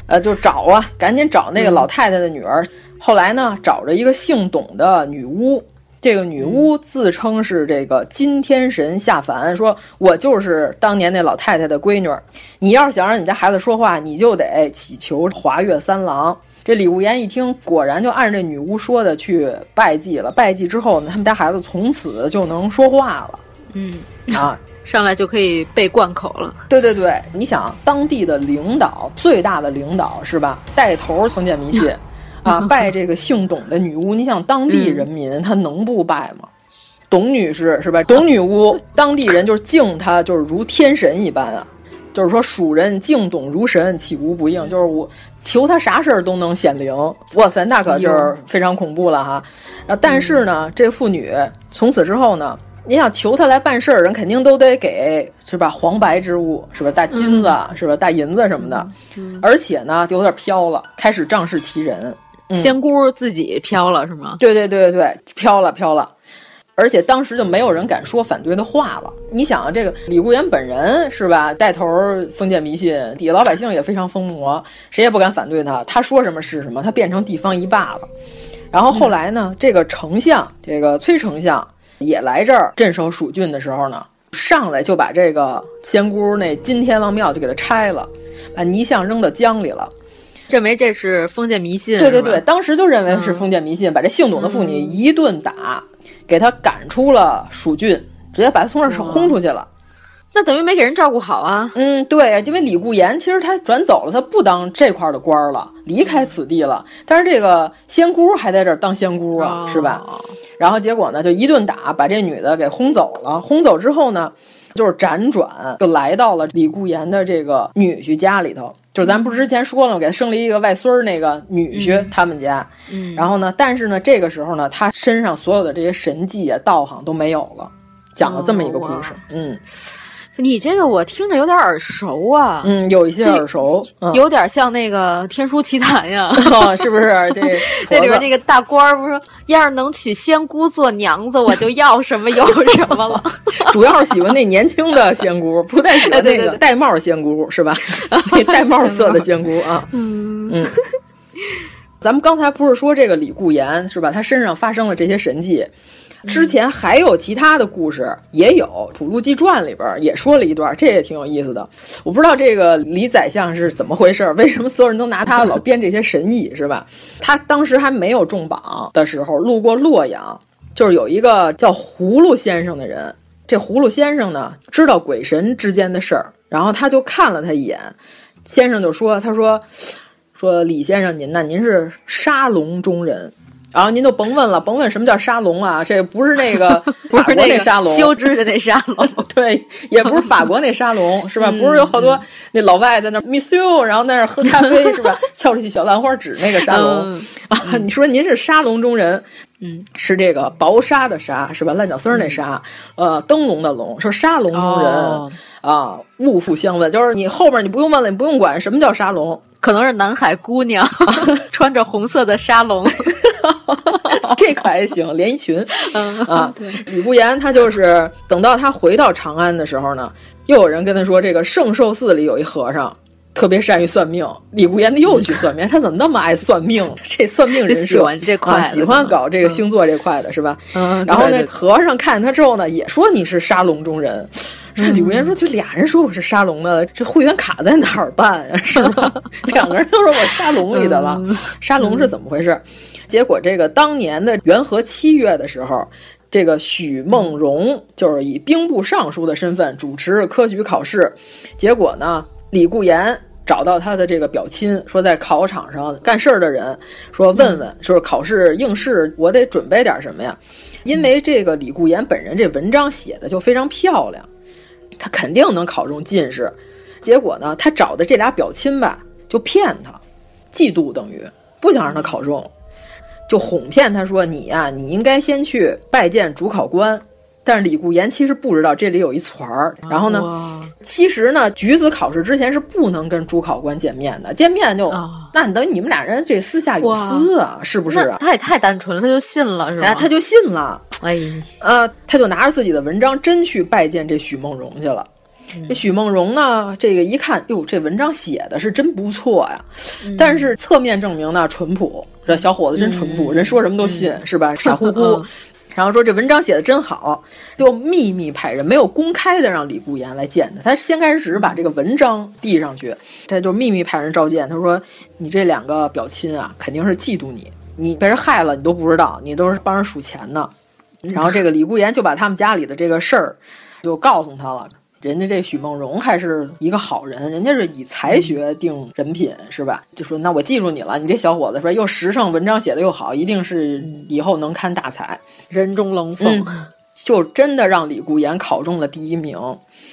呃，就找啊，赶紧找那个老太太的女儿。后来呢，找着一个姓董的女巫，这个女巫自称是这个金天神下凡，说我就是当年那老太太的闺女。你要是想让你家孩子说话，你就得祈求华岳三郎。这李无言一听，果然就按这女巫说的去拜祭了。拜祭之后呢，他们家孩子从此就能说话了。嗯啊。上来就可以被灌口了。对对对，你想当地的领导，最大的领导是吧？带头封建迷信，啊，拜这个姓董的女巫。你想当地人民他能不拜吗？董女士是吧？董女巫，当地人就是敬她，就是如天神一般啊。就是说蜀人敬董如神，岂无不应？就是我求他啥事儿都能显灵。哇塞，那可就是非常恐怖了哈。啊，但是呢，这妇女从此之后呢？你想求他来办事儿，人肯定都得给，是吧？黄白之物，是吧？大金子，是吧？大银子什么的，而且呢，就有点飘了，开始仗势欺人。仙姑自己飘了，是吗？对对对对对，飘了飘了，而且当时就没有人敢说反对的话了。你想啊，这个李固言本人是吧，带头封建迷信，底下老百姓也非常疯魔，谁也不敢反对他，他说什么是什么，他变成地方一霸了。然后后来呢，这个丞相，这个崔丞相。也来这儿镇守蜀郡的时候呢，上来就把这个仙姑那金天王庙就给它拆了，把泥像扔到江里了，认为这是封建迷信。对对对，当时就认为是封建迷信，把这姓董的妇女一顿打，给他赶出了蜀郡，直接把他从这儿轰出去了。那等于没给人照顾好啊？嗯，对，因为李固言其实他转走了，他不当这块的官了，离开此地了。但是这个仙姑还在这儿当仙姑啊，是吧？然后结果呢，就一顿打，把这女的给轰走了。轰走之后呢，就是辗转就来到了李固言的这个女婿家里头。就是咱不是之前说了吗？给他生了一个外孙儿，那个女婿他们家。嗯，然后呢，但是呢，这个时候呢，他身上所有的这些神迹啊、道行都没有了，讲了这么一个故事。嗯。你这个我听着有点耳熟啊，嗯，有一些耳熟，嗯、有点像那个《天书奇谭》呀，哦、是不是？这 那里边那个大官儿不是说，要是能娶仙姑做娘子，我就要什么有什么了。主要是喜欢那年轻的仙姑，不太喜欢那个戴帽仙姑，是吧？那戴帽色的仙姑啊，嗯嗯。咱们刚才不是说这个李固言是吧？他身上发生了这些神迹。之前还有其他的故事，也有《普鲁记传》里边也说了一段，这也挺有意思的。我不知道这个李宰相是怎么回事，为什么所有人都拿他老编这些神异，是吧？他当时还没有中榜的时候，路过洛阳，就是有一个叫葫芦先生的人。这葫芦先生呢，知道鬼神之间的事儿，然后他就看了他一眼，先生就说：“他说说李先生您呢，您是沙龙中人。”然后您就甭问了，甭问什么叫沙龙啊，这不是那个 法国那沙龙，修枝的那沙龙，对，也不是法国那沙龙，是吧？不是有好多那老外在那 Monsieur，然后在那喝咖啡，是吧？翘着起小兰花指那个沙龙啊。你说您是沙龙中人，嗯，是这个薄纱的纱，是吧？烂脚丝儿那纱，呃，灯笼的笼，说沙龙中人啊，勿复相问，就是你后面你不用问了，你不用管什么叫沙龙，可能是南海姑娘穿着红色的沙龙。这可还行，连衣裙、嗯、啊！李不言他就是等到他回到长安的时候呢，又有人跟他说，这个圣寿寺里有一和尚特别善于算命。李不言他又去算命，他怎么那么爱算命？这算命人喜欢这块、啊，喜欢搞这个星座这块的、嗯、是吧？嗯。然后那，和尚看他之后呢，也说你是沙龙中人。嗯、李不言说：“就俩人说我是沙龙的，这会员卡在哪儿办呀？是吧？两个人都说我沙龙里的了，嗯、沙龙是怎么回事？”结果，这个当年的元和七月的时候，这个许梦荣就是以兵部尚书的身份主持科举考试。结果呢，李固言找到他的这个表亲，说在考场上干事儿的人，说问问，说考试应试我得准备点什么呀？因为这个李固言本人这文章写的就非常漂亮，他肯定能考中进士。结果呢，他找的这俩表亲吧，就骗他，嫉妒等于不想让他考中。就哄骗他说：“你呀、啊，你应该先去拜见主考官。”但是李固言其实不知道这里有一团儿。然后呢，其实呢，举子考试之前是不能跟主考官见面的，见面就、哦、那你等于你们俩人这私下有私啊，是不是啊？他也太单纯了，他就信了是吧？哎，他就信了。哎，呃，他就拿着自己的文章真去拜见这许梦荣去了。这许梦荣呢，这个一看，哟，这文章写的是真不错呀。嗯、但是侧面证明呢，淳朴，这小伙子真淳朴，嗯、人说什么都信，嗯、是吧？傻乎乎。然后说这文章写的真好，就秘密派人，没有公开的让李固言来见他。他先开始只是把这个文章递上去，他就秘密派人召见。他说：“你这两个表亲啊，肯定是嫉妒你，你被人害了，你都不知道，你都是帮人数钱呢。”然后这个李固言就把他们家里的这个事儿就告诉他了。人家这许梦荣还是一个好人，人家是以才学定人品，是吧？就说那我记住你了，你这小伙子说又时尚，文章写的又好，一定是以后能堪大才，人中龙凤。嗯、就真的让李固言考中了第一名，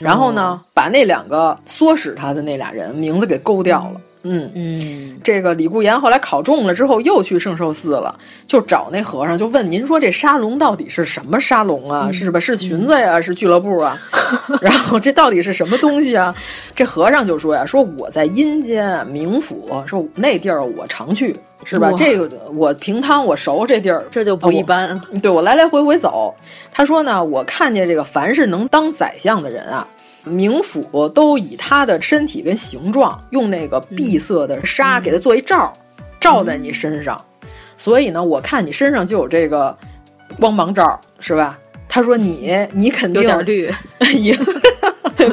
然后呢，把那两个唆使他的那俩人名字给勾掉了。嗯嗯嗯，这个李固言后来考中了之后，又去圣寿寺了，就找那和尚，就问您说这沙龙到底是什么沙龙啊？嗯、是吧？是裙子呀？是俱乐部啊？然后这到底是什么东西啊？这和尚就说呀：“说我在阴间冥府，说那地儿我常去，是吧？这个我平汤我熟这地儿，这就不一般。啊、对我来来回回走。他说呢，我看见这个凡是能当宰相的人啊。”冥府都以他的身体跟形状，用那个碧色的纱给他做一罩，嗯、罩在你身上。所以呢，我看你身上就有这个光芒罩，是吧？他说你你肯定有点绿，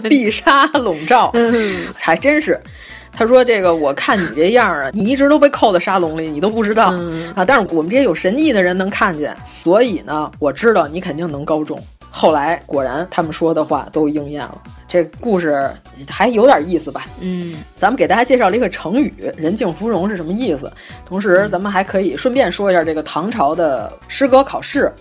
碧纱笼罩，嗯、还真是。他说：“这个我看你这样啊，你一直都被扣在沙笼里，你都不知道、嗯、啊。但是我们这些有神意的人能看见，所以呢，我知道你肯定能高中。后来果然他们说的话都应验了。这故事还有点意思吧？嗯，咱们给大家介绍了一个成语‘人敬芙蓉’是什么意思。同时，咱们还可以顺便说一下这个唐朝的诗歌考试。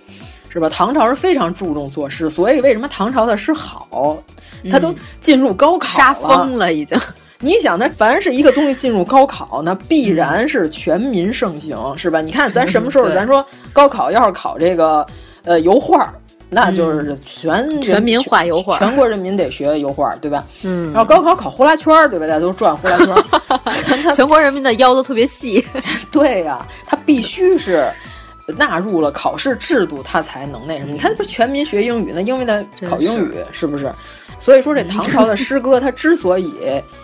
是吧？唐朝是非常注重作诗，所以为什么唐朝的诗好？他都进入高考杀疯了，已经。你想，那凡是一个东西进入高考，那必然是全民盛行，是吧？你看咱什么时候，咱说高考要是考这个呃油画，那就是全全民画油画，全国人民得学油画，对吧？嗯。然后高考考呼啦圈，对吧？大家都转呼啦圈，全国人民的腰都特别细。对呀，他必须是。纳入了考试制度，他才能那什么？你看，不是全民学英语，那因为他考英语，是不是？所以说，这唐朝的诗歌，它之所以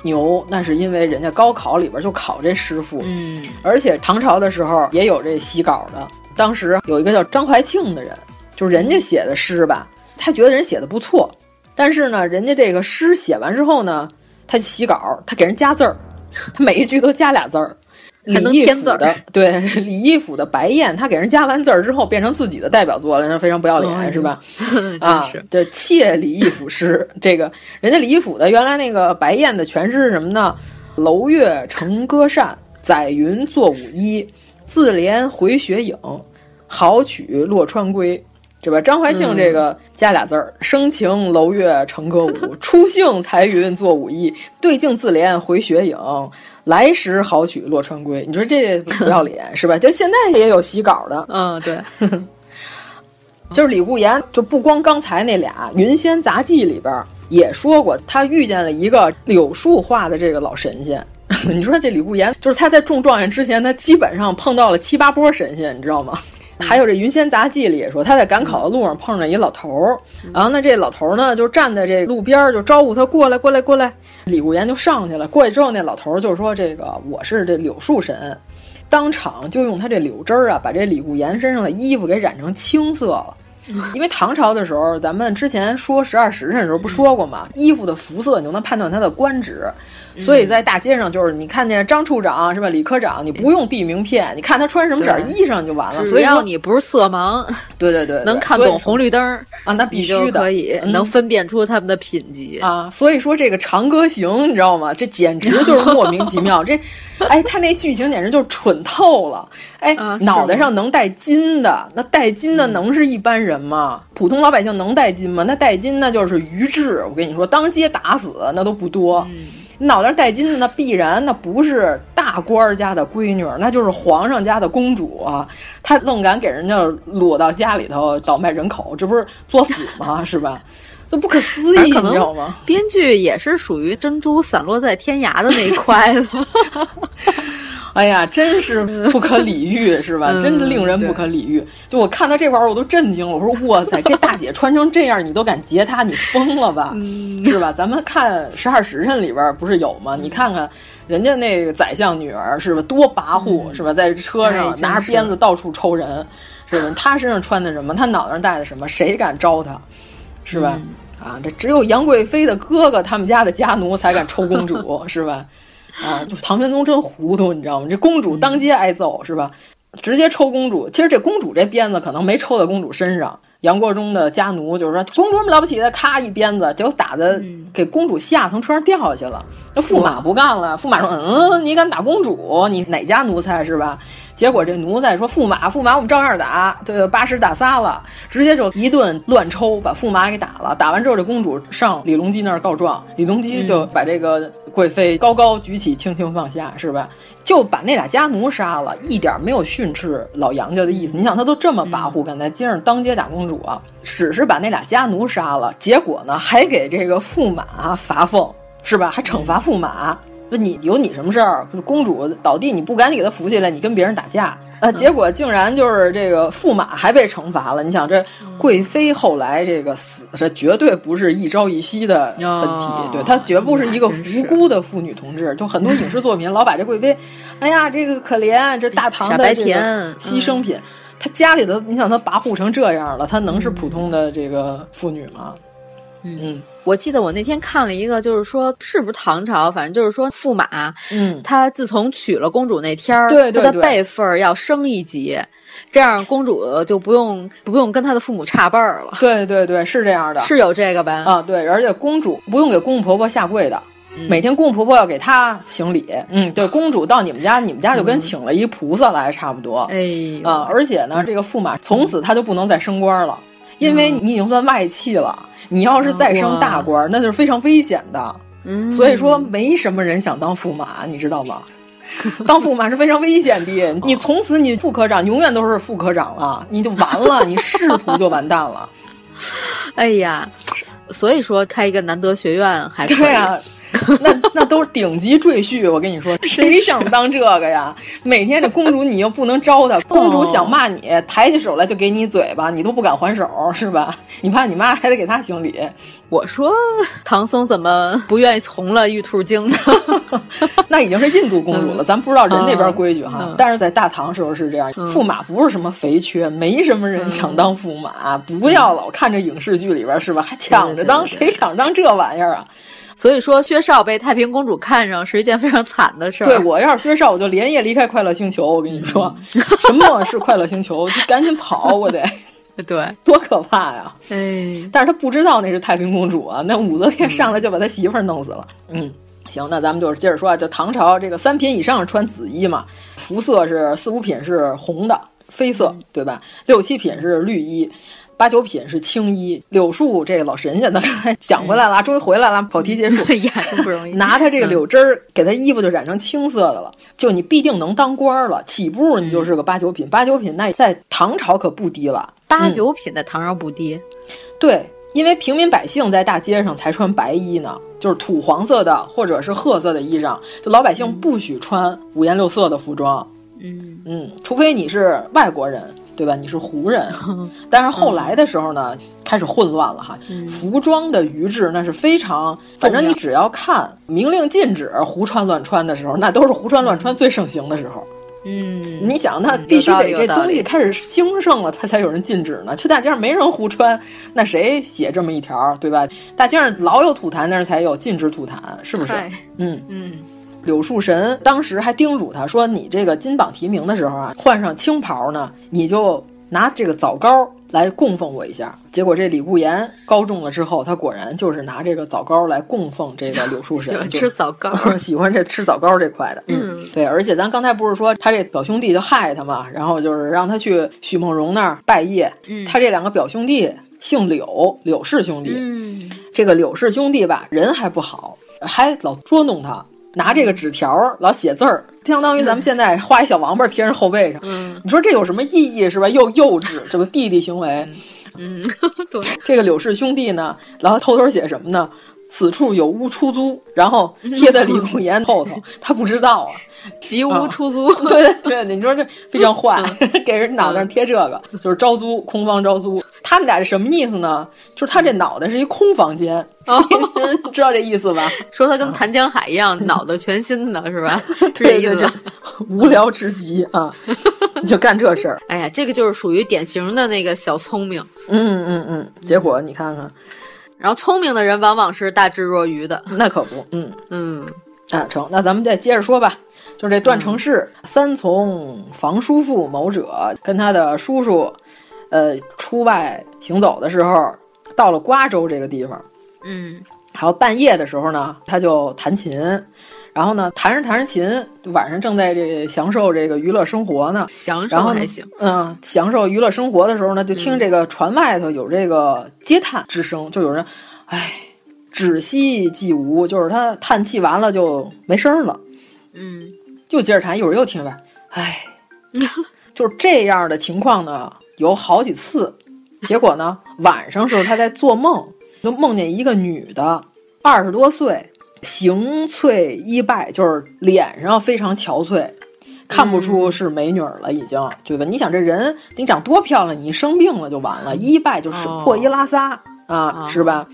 牛，那是因为人家高考里边就考这诗赋。嗯，而且唐朝的时候也有这洗稿的。当时有一个叫张怀庆的人，就是人家写的诗吧，他觉得人写的不错，但是呢，人家这个诗写完之后呢，他洗稿，他给人加字儿，他每一句都加俩字儿。李义府的对李义府的《白燕》，他给人加完字儿之后，变成自己的代表作了，那非常不要脸，哦、是吧？啊，这窃李义府诗，这个人家李义府的原来那个《白燕》的全诗是什么呢？楼月成歌扇，载云作舞衣，自怜回雪影，好曲落川归。对吧？张怀庆这个加俩字儿，生情楼月成歌舞，初兴彩云作舞衣，对镜自怜回雪影，来时好曲落川归。你说这不要脸 是吧？就现在也有洗稿的，嗯，对，就是李顾言，就不光刚才那俩《云仙杂记》里边也说过，他遇见了一个柳树画的这个老神仙。你说这李顾言，就是他在中状元之前，他基本上碰到了七八波神仙，你知道吗？还有这《云仙杂记》里也说，他在赶考的路上碰上一老头儿，然后那，这老头儿呢就站在这路边儿，就招呼他过来，过来，过来。李顾言就上去了，过去之后，那老头儿就说：“这个我是这柳树神。”当场就用他这柳枝儿啊，把这李顾言身上的衣服给染成青色了。因为唐朝的时候，咱们之前说十二时辰的时候不说过吗？衣服的服色你就能判断他的官职，所以在大街上就是你看见张处长是吧？李科长，你不用递名片，你看他穿什么色衣裳就完了。只要你不是色盲，对对对，能看懂红绿灯啊，那必须的可以能分辨出他们的品级啊。所以说这个《长歌行》，你知道吗？这简直就是莫名其妙。这，哎，他那剧情简直就是蠢透了。哎，脑袋上能戴金的，那戴金的能是一般人吗？普通老百姓能戴金吗？那戴金那就是愚智。我跟你说，当街打死那都不多。脑袋戴金的那必然那不是大官家的闺女，那就是皇上家的公主啊！他愣敢给人家裸到家里头倒卖人口，这不是作死吗？是吧？这不可思议，你知道吗？编剧也是属于珍珠散落在天涯的那一块的。哎呀，真是不可理喻，是吧？嗯、真的令人不可理喻。就我看到这块儿，我都震惊了。我说：“哇塞，这大姐穿成这样，你都敢截她？你疯了吧？嗯、是吧？”咱们看《十二时辰》里边不是有吗？你看看人家那个宰相女儿是吧，多跋扈、嗯、是吧？在车上、哎、拿着鞭子到处抽人，是吧？她身上穿的什么？她脑袋上戴的什么？谁敢招她？是吧？嗯、啊，这只有杨贵妃的哥哥他们家的家奴才敢抽公主，是吧？啊，就唐玄宗真糊涂，你知道吗？这公主当街挨揍是吧？直接抽公主。其实这公主这鞭子可能没抽在公主身上。杨国忠的家奴就是说，公主什么了不起的，咔一鞭子，结果打的给公主吓从车上掉下去了。那驸马不干了，驸马说：“嗯，你敢打公主？你哪家奴才是吧？”结果这奴才说：“驸马，驸马，我们照样打，这个八十打仨了，直接就一顿乱抽，把驸马给打了。打完之后，这公主上李隆基那儿告状，李隆基就把这个贵妃高高举起，轻轻放下，是吧？就把那俩家奴杀了，一点没有训斥老杨家的意思。你想，他都这么跋扈，敢在街上当街打公主啊？只是把那俩家奴杀了，结果呢，还给这个驸马罚俸，是吧？还惩罚驸马。”说你有你什么事儿？公主倒地，你不赶紧给她扶起来，你跟别人打架，呃，结果竟然就是这个驸马还被惩罚了。你想，这贵妃后来这个死，这绝对不是一朝一夕的问题，哦、对她绝不是一个无辜的妇女同志。就很多影视作品 老把这贵妃，哎呀，这个可怜，这大唐的这个牺牲品，她、嗯、家里头，你想她跋扈成这样了，她能是普通的这个妇女吗？嗯，我记得我那天看了一个，就是说是不是唐朝，反正就是说驸马，嗯，他自从娶了公主那天儿，对对他的辈分要升一级，这样公主就不用不用跟他的父母差辈儿了。对对对，是这样的，是有这个吧？啊，对，而且公主不用给公公婆婆下跪的。每天公公婆婆要给她行礼。嗯，对，公主到你们家，你们家就跟请了一菩萨来差不多。哎啊，而且呢，这个驸马从此他就不能再升官了，因为你已经算外戚了。你要是再升大官，那就是非常危险的。嗯，所以说没什么人想当驸马，你知道吗？当驸马是非常危险的，你从此你副科长永远都是副科长了，你就完了，你仕途就完蛋了。哎呀，所以说开一个南德学院还对啊。那那都是顶级赘婿，我跟你说，谁想当这个呀？每天这公主你又不能招她，公主想骂你，抬起手来就给你嘴巴，你都不敢还手，是吧？你怕你妈还得给她行礼。我说唐僧怎么不愿意从了玉兔精呢？那已经是印度公主了，咱不知道人那边规矩哈。但是在大唐时候是这样，驸马不是什么肥缺，没什么人想当驸马。不要老看这影视剧里边是吧？还抢着当，谁想当这玩意儿啊？所以说，薛少被太平公主看上是一件非常惨的事儿。对我要是薛少，我就连夜离开快乐星球。我跟你说，什么是快乐星球？就赶紧跑，我得。对，多可怕呀！哎，但是他不知道那是太平公主啊。那武则天上来就把他媳妇儿弄死了。嗯，行，那咱们就是接着说啊，就唐朝这个三品以上穿紫衣嘛，服色是四五品是红的绯色，对吧？六七品是绿衣。八九品是青衣，柳树这个老神仙呢，讲回来了，终于回来了，跑题结束。不容易！拿他这个柳枝儿，给他衣服就染成青色的了，就你必定能当官了。起步你就是个八九品，八九品那在唐朝可不低了。八九品在唐朝不低，对，因为平民百姓在大街上才穿白衣呢，就是土黄色的或者是褐色的衣裳，就老百姓不许穿五颜六色的服装。嗯嗯，除非你是外国人。对吧？你是胡人，但是后来的时候呢，开始混乱了哈。服装的余制那是非常，反正你只要看明令禁止胡穿乱穿的时候，那都是胡穿乱穿最盛行的时候。嗯，你想，那必须得这东西开始兴盛了，它才有人禁止呢。去大街上没人胡穿，那谁写这么一条，对吧？大街上老有吐痰，那儿才有禁止吐痰，是不是？嗯嗯。柳树神当时还叮嘱他说：“你这个金榜题名的时候啊，换上青袍呢，你就拿这个枣糕来供奉我一下。”结果这李固言高中了之后，他果然就是拿这个枣糕来供奉这个柳树神。喜欢吃枣糕，喜欢这吃枣糕这块的。嗯，对。而且咱刚才不是说他这表兄弟就害他嘛，然后就是让他去许梦荣那儿拜谒。嗯，他这两个表兄弟姓柳，柳氏兄弟。嗯，这个柳氏兄弟吧，人还不好，还老捉弄他。拿这个纸条老写字儿，相当于咱们现在画一小王八贴人后背上。嗯，你说这有什么意义是吧？又幼稚，这个弟弟行为。嗯，对。这个柳氏兄弟呢，然后偷偷写什么呢？此处有屋出租，然后贴在李固言后头，他不知道啊。吉屋出租，对对对，你说这非常坏，给人脑袋上贴这个，就是招租，空房招租。他们俩是什么意思呢？就是他这脑袋是一空房间，知道这意思吧？说他跟谭江海一样，脑袋全新的是吧？对对对，无聊之极啊，你就干这事儿。哎呀，这个就是属于典型的那个小聪明。嗯嗯嗯，结果你看看，然后聪明的人往往是大智若愚的，那可不。嗯嗯，啊成，那咱们再接着说吧。就是这段成式，三从房叔父某者跟他的叔叔，呃，出外行走的时候，到了瓜州这个地方，嗯，还有半夜的时候呢，他就弹琴，然后呢，弹着弹着琴，晚上正在这享受这个娱乐生活呢，享受还行，嗯，享受娱乐生活的时候呢，就听这个船外头有这个嗟叹之声，就有人，唉，止息即无，就是他叹气完了就没声了，嗯。就接着弹，一会儿又听吧，唉，就是这样的情况呢，有好几次。结果呢，晚上时候他在做梦，就梦见一个女的，二十多岁，形翠衣败，就是脸上非常憔悴，看不出是美女了，已经，对吧？你想这人，你长多漂亮，你生病了就完了，衣败就是破衣拉撒啊，是吧？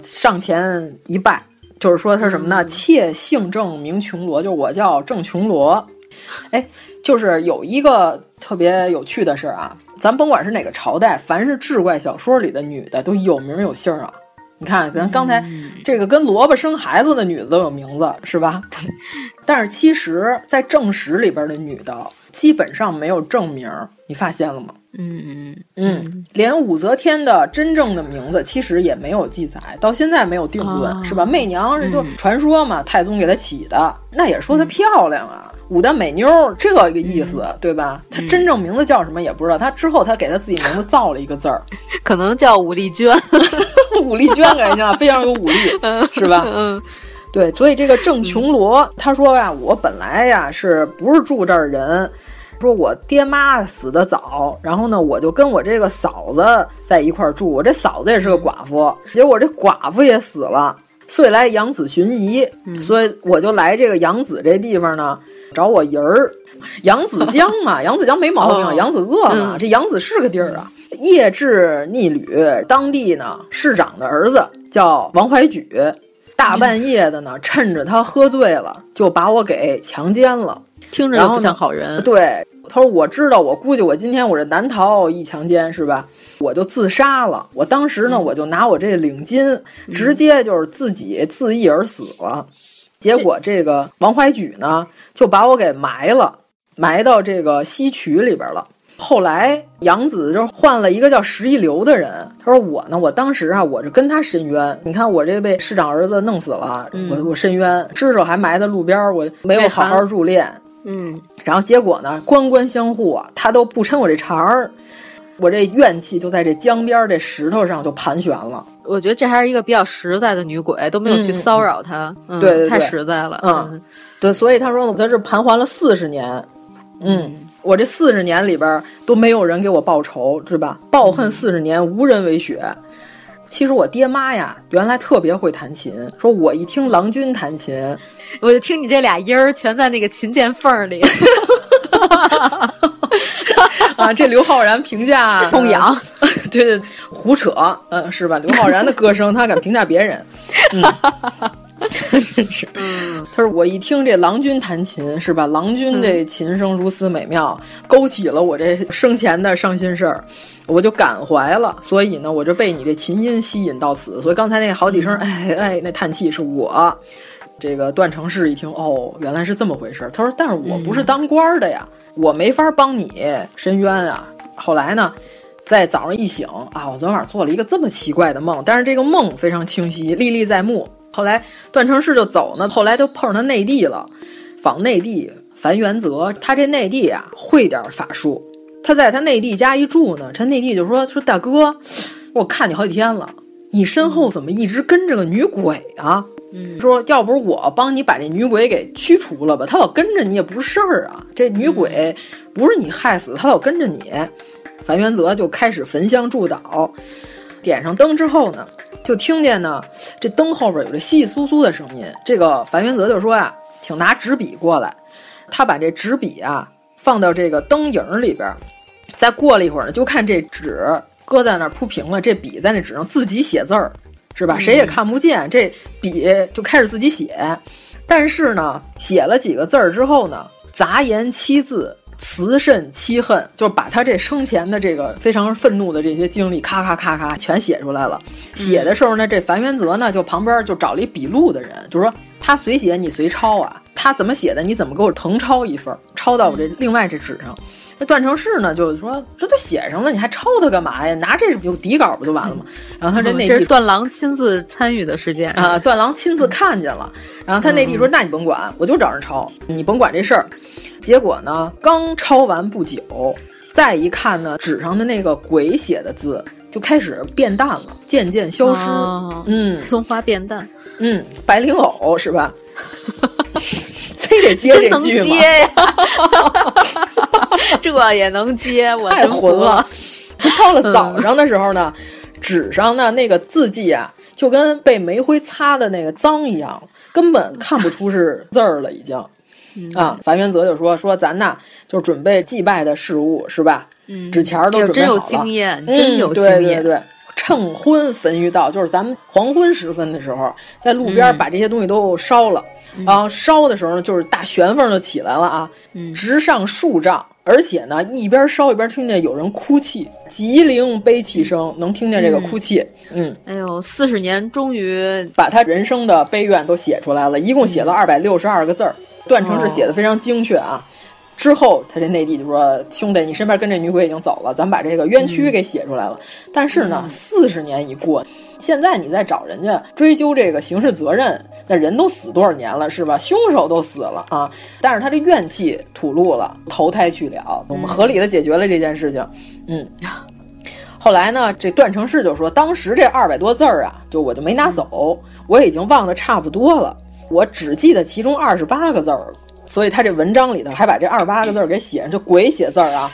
上前一拜。就是说他什么呢？妾姓郑名琼罗，就我叫郑琼罗。哎，就是有一个特别有趣的事儿啊，咱甭管是哪个朝代，凡是志怪小说里的女的都有名有姓啊。你看，咱刚才这个跟萝卜生孩子的女的都有名字，是吧？但是其实，在正史里边的女的基本上没有正名，你发现了吗？嗯嗯嗯，连武则天的真正的名字其实也没有记载，到现在没有定论，哦是吧？媚娘是就传说嘛，太宗给她起的，那也说她漂亮啊，武大美妞这个意思，对吧？她真正名字叫什么也不知道，她之后她给她自己名字造了一个字儿，可能叫武丽娟，武力捐给人家 非常有武力，是吧？嗯。对，所以这个郑琼罗他说呀，我本来呀是不是住这儿人？说我爹妈死的早，然后呢，我就跟我这个嫂子在一块儿住。我这嫂子也是个寡妇，结果这寡妇也死了，遂来养子寻遗，所以我就来这个养子这地方呢，找我姨儿。扬子江嘛，扬子江没毛病，扬子鄂嘛，这扬子是个地儿啊。夜至逆旅，当地呢市长的儿子叫王怀举。大半夜的呢，趁着他喝醉了，就把我给强奸了。听着就不像好人。对，他说我知道，我估计我今天我这难逃一强奸是吧？我就自杀了。我当时呢，我就拿我这领巾，直接就是自己自缢而死了。结果这个王怀举呢，就把我给埋了，埋到这个西渠里边了。后来杨子就换了一个叫石一流的人，他说我呢，我当时啊，我是跟他申冤。你看我这被市长儿子弄死了，嗯、我我申冤，尸首还埋在路边，我没有好好入殓。嗯，然后结果呢，官官相护啊，他都不抻我这茬儿，我这怨气就在这江边这石头上就盘旋了。我觉得这还是一个比较实在的女鬼，都没有去骚扰他。嗯、对对对，太实在了。嗯，对，所以他说我在这盘桓了四十年。嗯。我这四十年里边都没有人给我报仇，是吧？报恨四十年，无人为雪。其实我爹妈呀，原来特别会弹琴，说我一听郎君弹琴，我就听你这俩音儿全在那个琴键缝里。啊，这刘昊然评价 供养，对对，胡扯，嗯，是吧？刘昊然的歌声，他敢评价别人，嗯。真是，嗯，他说我一听这郎君弹琴是吧？郎君这琴声如此美妙，勾起了我这生前的伤心事儿，我就感怀了。所以呢，我就被你这琴音吸引到此。所以刚才那好几声，哎哎，那叹气是我。这个段成式一听，哦，原来是这么回事。他说，但是我不是当官的呀，我没法帮你申冤啊。后来呢？在早上一醒啊，我昨天晚上做了一个这么奇怪的梦，但是这个梦非常清晰，历历在目。后来段成式就走呢，后来就碰上他内弟了，访内地樊元泽，他这内弟啊会点法术，他在他内地家一住呢，他内弟就说说大哥，我看你好几天了，你身后怎么一直跟着个女鬼啊？嗯，说要不是我帮你把这女鬼给驱除了吧，他老跟着你也不是事儿啊，这女鬼不是你害死，他老跟着你。樊元泽就开始焚香祝祷，点上灯之后呢，就听见呢，这灯后边有这稀稀疏疏的声音。这个樊元泽就说呀：“请拿纸笔过来。”他把这纸笔啊放到这个灯影里边，再过了一会儿呢，就看这纸搁在那儿铺平了，这笔在那纸上自己写字儿，是吧？谁也看不见，这笔就开始自己写。但是呢，写了几个字儿之后呢，杂言七字。慈甚妻恨，就是把他这生前的这个非常愤怒的这些经历，咔咔咔咔全写出来了。写的时候呢，这樊元泽呢就旁边就找了一笔录的人，就说他随写你随抄啊，他怎么写的你怎么给我誊抄一份，抄到我这另外这纸上。那段成式呢就说这都写上了，你还抄他干嘛呀？拿这有底稿不就完了吗？然后他这内这是段郎亲自参与的事件啊，段郎亲自看见了。然后他内地说：“那你甭管，我就找人抄，你甭管这事儿。”结果呢，刚抄完不久，再一看呢，纸上的那个鬼写的字就开始变淡了，渐渐消失。哦、嗯，松花变淡。嗯，白灵藕是吧？非得接这句吗？接呀，这也能接，我太混了。到了早上的时候呢，纸上的那个字迹啊，就跟被煤灰擦的那个脏一样，根本看不出是字儿了，已经。啊，樊元泽就说说咱呐，就准备祭拜的事物是吧？嗯，纸钱儿都准备好了。真有经验，真有经验。对对对，趁昏焚于道，就是咱们黄昏时分的时候，在路边把这些东西都烧了。嗯、然后烧的时候呢，就是大旋风就起来了啊，嗯、直上数丈，而且呢，一边烧一边听见有人哭泣，吉灵悲泣声，能听见这个哭泣。嗯，哎呦，四十年终于把他人生的悲怨都写出来了，一共写了二百六十二个字儿。段成是写的非常精确啊，之后，他这内地就说：“兄弟，你身边跟这女鬼已经走了，咱把这个冤屈给写出来了。嗯”但是呢，四十年一过，现在你再找人家追究这个刑事责任，那人都死多少年了，是吧？凶手都死了啊，但是他这怨气吐露了，投胎去了，我们合理的解决了这件事情。嗯，后来呢，这段成式就说：“当时这二百多字儿啊，就我就没拿走，我已经忘得差不多了，我只记得其中二十八个字儿。”所以他这文章里头还把这二十八个字儿给写上，就鬼写字儿啊，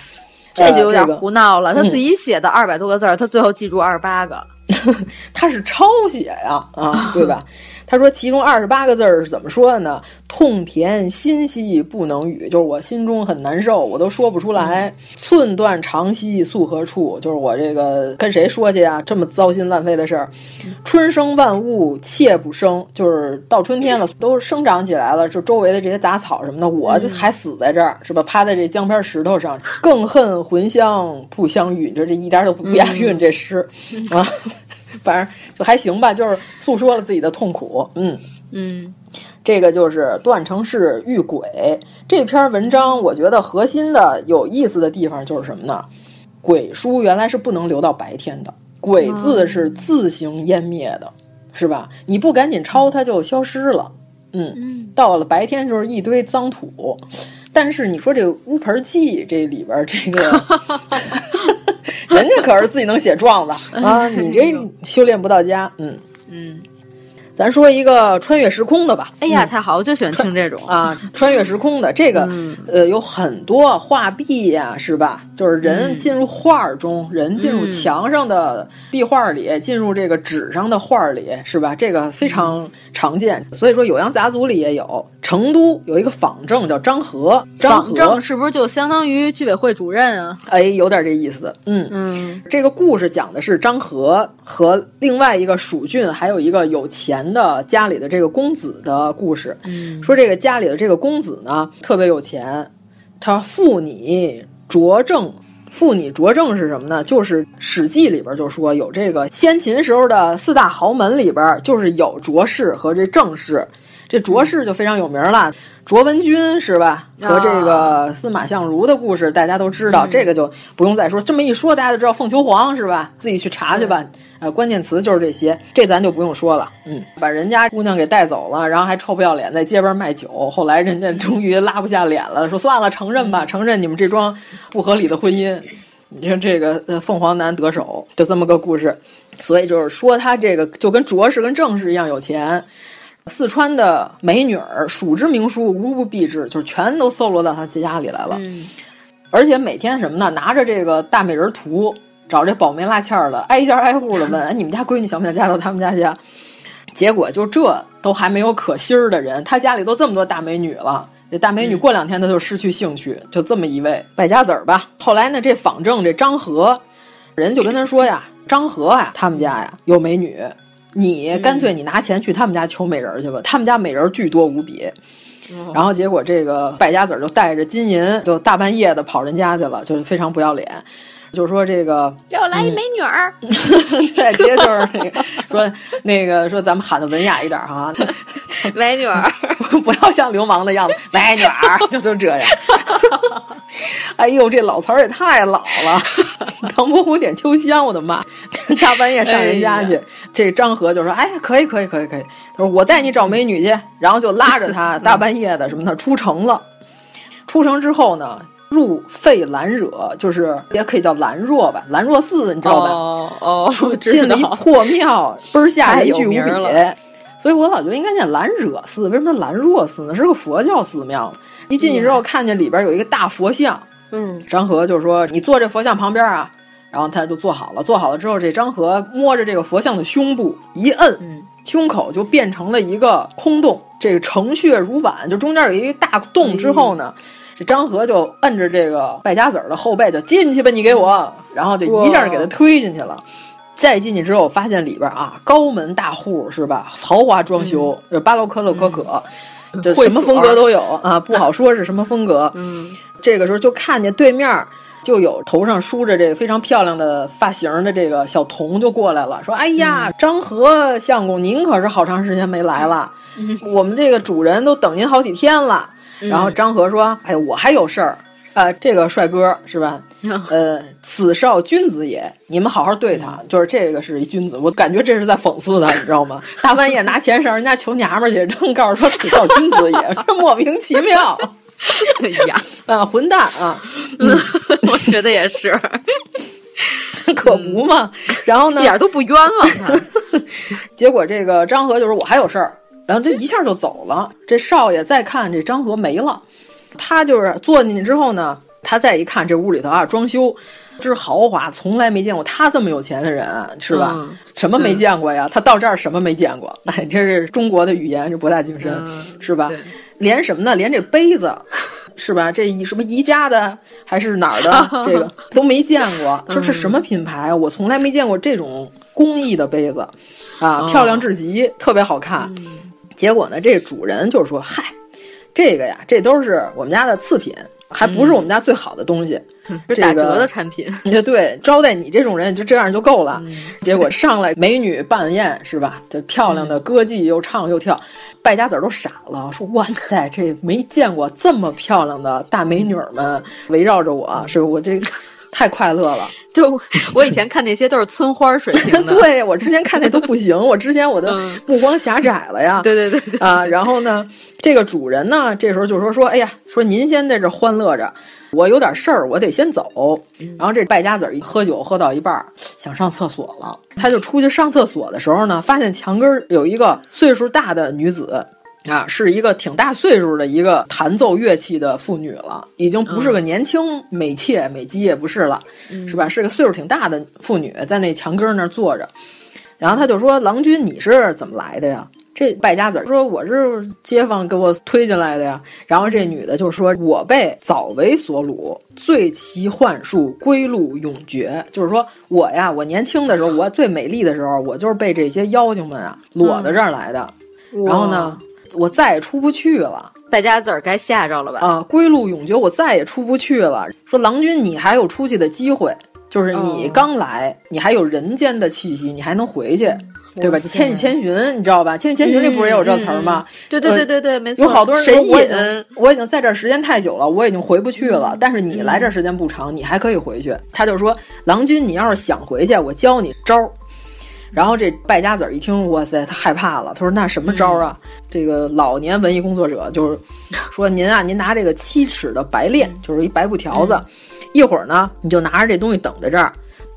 这就有点胡闹了。他自己写的二百多个字儿，他最后记住二十八个，他是抄写呀，啊，对吧？他说其中二十八个字儿是怎么说的呢？痛甜心兮不能语，就是我心中很难受，我都说不出来。寸断肠兮诉何处？就是我这个跟谁说去啊？这么糟心烂肺的事儿。春生万物妾不生，就是到春天了，都生长起来了，就周围的这些杂草什么的，我就还死在这儿，是吧？趴在这江边石头上，更恨魂香不相遇。这这一点都不押韵，这诗啊。反正就还行吧，就是诉说了自己的痛苦。嗯嗯，这个就是段成式遇鬼这篇文章，我觉得核心的有意思的地方就是什么呢？鬼书原来是不能留到白天的，鬼字是自行湮灭的，是吧？你不赶紧抄，它就消失了。嗯，到了白天就是一堆脏土。但是你说这《乌盆记》这里边这个。人家可是自己能写状子 啊！你这修炼不到家，嗯嗯。咱说一个穿越时空的吧。哎呀，太好，我就喜欢听这种啊！穿越时空的这个，呃，有很多画壁呀，是吧？就是人进入画中，人进入墙上的壁画里，进入这个纸上的画里，是吧？这个非常常见。所以说，《酉阳杂族里也有。成都有一个仿正叫张和，仿正是不是就相当于居委会主任啊？哎，有点这意思。嗯嗯，这个故事讲的是张和和另外一个蜀郡，还有一个有钱的家里的这个公子的故事。嗯，说这个家里的这个公子呢特别有钱，他父你卓正，父你卓正是什么呢？就是《史记》里边就说有这个先秦时候的四大豪门里边，就是有卓氏和这郑氏。这卓氏就非常有名了，卓文君是吧？和这个司马相如的故事大家都知道，这个就不用再说。这么一说，大家就知道凤求凰是吧？自己去查去吧。呃，关键词就是这些，这咱就不用说了。嗯，把人家姑娘给带走了，然后还臭不要脸在街边卖酒。后来人家终于拉不下脸了，说算了，承认吧，承认你们这桩不合理的婚姻。你说这个呃，凤凰男得手，就这么个故事。所以就是说，他这个就跟卓氏跟郑氏一样有钱。四川的美女儿，数之名书，无不避之，就是全都搜罗到他家里来了。嗯，而且每天什么呢？拿着这个大美人图，找这保媒拉纤的，挨家挨户的问：“ 哎，你们家闺女想不想嫁到他们家去？”结果就这都还没有可心儿的人，他家里都这么多大美女了，这大美女过两天他就失去兴趣。就这么一位败家子儿吧。后来呢，这仿正这张和，人就跟他说呀：“张和啊，他们家呀有美女。”你干脆你拿钱去他们家求美人去吧，他们家美人巨多无比。然后结果这个败家子儿就带着金银，就大半夜的跑人家去了，就是非常不要脸。就是说这个给我来一美女儿，对，直接就是那个说那个说咱们喊的文雅一点哈，美女儿，不要像流氓的样子，美女儿就就这样。哎呦，这老词儿也太老了，唐伯虎点秋香，我的妈！大半夜上人家去，这张和就说：“哎，可以，可以，可以，可以。”他说：“我带你找美女去。”然后就拉着他大半夜的什么的出城了。出城之后呢？入废兰惹，就是也可以叫兰若吧，兰若寺，你知道吧？哦哦，进了一破庙，倍儿吓人，巨无比。所以我老觉得应该念兰惹寺，为什么兰若寺呢？是个佛教寺庙。一进去之后，看见里边有一个大佛像。嗯，张和就说：“你坐这佛像旁边啊。”然后他就坐好了。坐好了之后，这张和摸着这个佛像的胸部一摁，胸口就变成了一个空洞，这个成穴如碗，就中间有一个大洞。之后呢？这张和就摁着这个败家子儿的后背，就进去吧，你给我，然后就一下给他推进去了。再进去之后，发现里边啊，高门大户是吧？豪华装修，巴洛克、洛可可，就什么风格都有啊，不好说是什么风格。嗯，这个时候就看见对面就有头上梳着这个非常漂亮的发型的这个小童就过来了，说：“哎呀，张和相公，您可是好长时间没来了，我们这个主人都等您好几天了。”然后张合说：“哎，我还有事儿。”呃，这个帅哥是吧？呃，此少君子也，你们好好对他。就是这个是一君子，我感觉这是在讽刺他，你知道吗？大半夜拿钱上人家求娘们儿去，正告诉说此少君子也，这莫名其妙。哎呀，啊，混蛋啊！嗯，我觉得也是，可不嘛。然后呢，一点都不冤枉他。结果这个张合就说：“我还有事儿。”然后这一下就走了。这少爷再看这张和没了。他就是坐进去之后呢，他再一看这屋里头啊，装修之豪华，从来没见过他这么有钱的人，是吧？嗯、什么没见过呀？他到这儿什么没见过？哎，这是中国的语言，这博大精深，嗯、是吧？连什么呢？连这杯子，是吧？这什么宜家的还是哪儿的？这个都没见过。说这什么品牌？我从来没见过这种工艺的杯子，啊，哦漂亮至极，特别好看。嗯结果呢，这主人就是说，嗨。这个呀，这都是我们家的次品，还不是我们家最好的东西，是打折的产品。对对，招待你这种人就这样就够了。结果上来美女扮宴是吧？这漂亮的歌妓又唱又跳，败家子儿都傻了，说哇塞，这没见过这么漂亮的大美女们围绕着我，是我这。太快乐了！就我以前看那些都是村花水 平的，对我之前看那都不行，我之前我的目光狭窄了呀。对对对对啊，然后呢，这个主人呢，这时候就说说，哎呀，说您先在这欢乐着，我有点事儿，我得先走。然后这败家子儿一喝酒喝到一半，想上厕所了，他就出去上厕所的时候呢，发现墙根有一个岁数大的女子。啊，是一个挺大岁数的一个弹奏乐器的妇女了，已经不是个年轻美妾美姬也不是了，嗯、是吧？是个岁数挺大的妇女，在那墙根那儿坐着。然后他就说：“郎君，你是怎么来的呀？”这败家子说：“我是街坊给我推进来的呀。”然后这女的就说：“我被早为所掳，醉其幻术，归路永绝。”就是说我呀，我年轻的时候，我最美丽的时候，我就是被这些妖精们啊裸到这儿来的。嗯、然后呢？我再也出不去了，败家子儿该吓着了吧？啊，归路永绝，我再也出不去了。说郎君，你还有出去的机会，就是你刚来，哦、你还有人间的气息，你还能回去，对吧？千与千寻，你知道吧？千与千寻里不是也有这词儿吗？嗯、对对对对对，没错。有好多人说我已经我已经在这儿时间太久了，我已经回不去了。但是你来这儿时间不长，你还可以回去。他就说，郎君，你要是想回去，我教你招儿。然后这败家子儿一听，哇塞，他害怕了。他说：“那什么招啊？”嗯、这个老年文艺工作者就是说：“您啊，您拿这个七尺的白链，就是一白布条子，嗯、一会儿呢，你就拿着这东西等在这儿，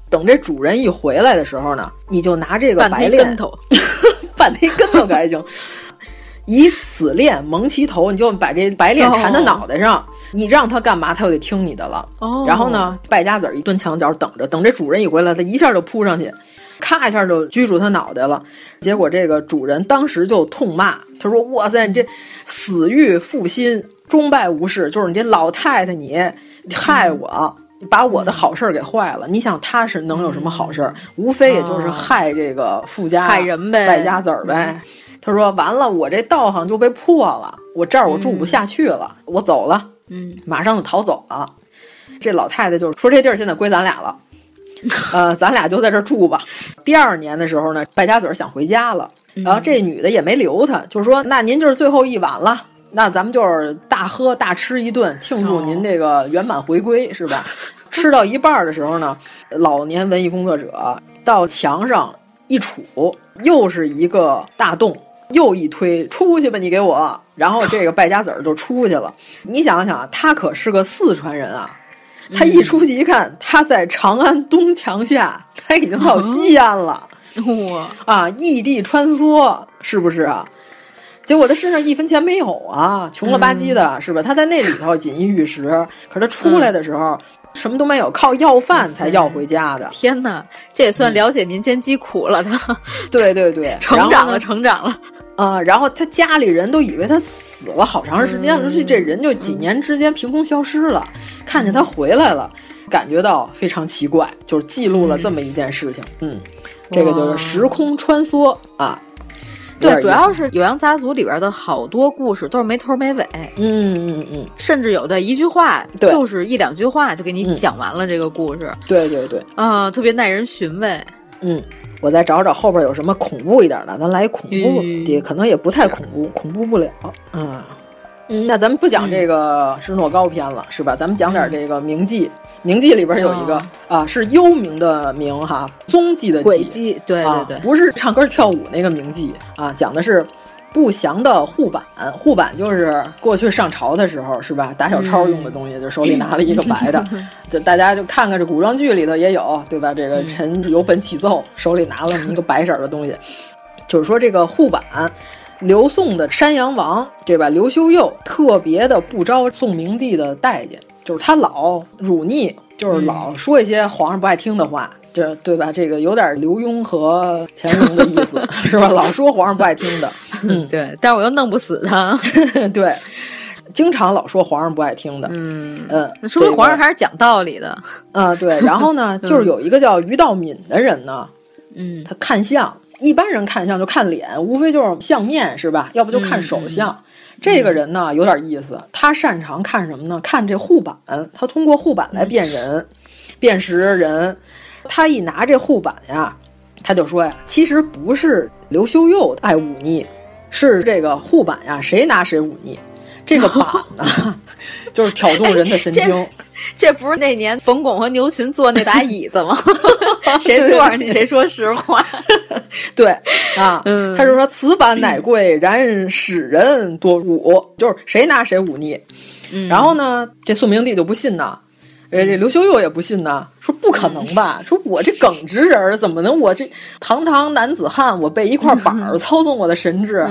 等这主人一回来的时候呢，你就拿这个白链，跟头，半推跟头可还行。以此链蒙其头，你就把这白链缠在脑袋上，哦、你让他干嘛，他就得听你的了。哦、然后呢，败家子儿一蹲墙角等着，等这主人一回来，他一下就扑上去。”咔一下就拘住他脑袋了，结果这个主人当时就痛骂，他说：“哇塞，你这死欲复心，终败无事，就是你这老太太，你害我，你把我的好事儿给坏了。你想他是能有什么好事儿？无非也就是害这个富家害人呗，败家子儿呗。”他说：“完了，我这道行就被破了，我这儿我住不下去了，我走了。”嗯，马上就逃走了。这老太太就说：“这地儿现在归咱俩了。” 呃，咱俩就在这住吧。第二年的时候呢，败家子儿想回家了，然后这女的也没留他，就是说，那您就是最后一晚了，那咱们就是大喝大吃一顿，庆祝您这个圆满回归，是吧？吃到一半的时候呢，老年文艺工作者到墙上一杵，又是一个大洞，又一推，出去吧，你给我。然后这个败家子儿就出去了。你想想，他可是个四川人啊。他一出去一看，他在长安东墙下，他已经到西安了。哇啊，异地穿梭，是不是啊？结果他身上一分钱没有啊，穷了吧唧的，嗯、是吧？他在那里头锦衣玉食，可是他出来的时候、嗯、什么都没有，靠要饭才要回家的。天哪，这也算了解民间疾苦了。他、嗯，对对对，成长了，成长了。啊、呃，然后他家里人都以为他死了好长时间了，这、嗯、这人就几年之间凭空消失了。嗯、看见他回来了，感觉到非常奇怪，就是记录了这么一件事情。嗯，嗯这个就是时空穿梭啊。对，主要是《酉阳杂族》里边的好多故事都是没头没尾。嗯嗯嗯，甚至有的一句话就是一两句话就给你讲完了这个故事。对对对，啊，特别耐人寻味。嗯。我再找找后边有什么恐怖一点的，咱来恐怖的，可能也不太恐怖，恐怖不了啊。嗯，那咱们不讲这个是诺高篇了，是吧？咱们讲点这个名记。名记里边有一个啊，是幽冥的冥哈，踪迹的轨迹，对对对，不是唱歌跳舞那个名记啊，讲的是不祥的护板。护板就是过去上朝的时候，是吧？打小抄用的东西，就手里拿了一个白的，就大家就看看这古装剧里头也有，对吧？这个臣有本启奏，手里拿了一个白色的东西，就是说这个护板。刘宋的山阳王，对吧？刘修佑特别的不招宋明帝的待见，就是他老辱逆，就是老说一些皇上不爱听的话，这对吧？这个有点刘墉和乾隆的意思，是吧？老说皇上不爱听的，嗯，对。但是我又弄不死他，对，经常老说皇上不爱听的，嗯嗯，说明皇上还是讲道理的，啊，对。然后呢，就是有一个叫于道敏的人呢，嗯，他看相。一般人看相就看脸，无非就是相面是吧？要不就看手相。这个人呢有点意思，他擅长看什么呢？看这护板，他通过护板来辨人、辨识人。他一拿这护板呀，他就说呀，其实不是刘修佑爱忤逆，是这个护板呀，谁拿谁忤逆。这个板呢，就是挑动人的神经。这不是那年冯巩和牛群坐那把椅子吗？谁坐上去谁说实话。对啊，他就说此板乃贵，然使人多忤，就是谁拿谁忤逆。然后呢，这宋明帝就不信呐，呃，这刘修佑也不信呐，说不可能吧？说我这耿直人怎么能我这堂堂男子汉，我被一块板儿操纵我的神智？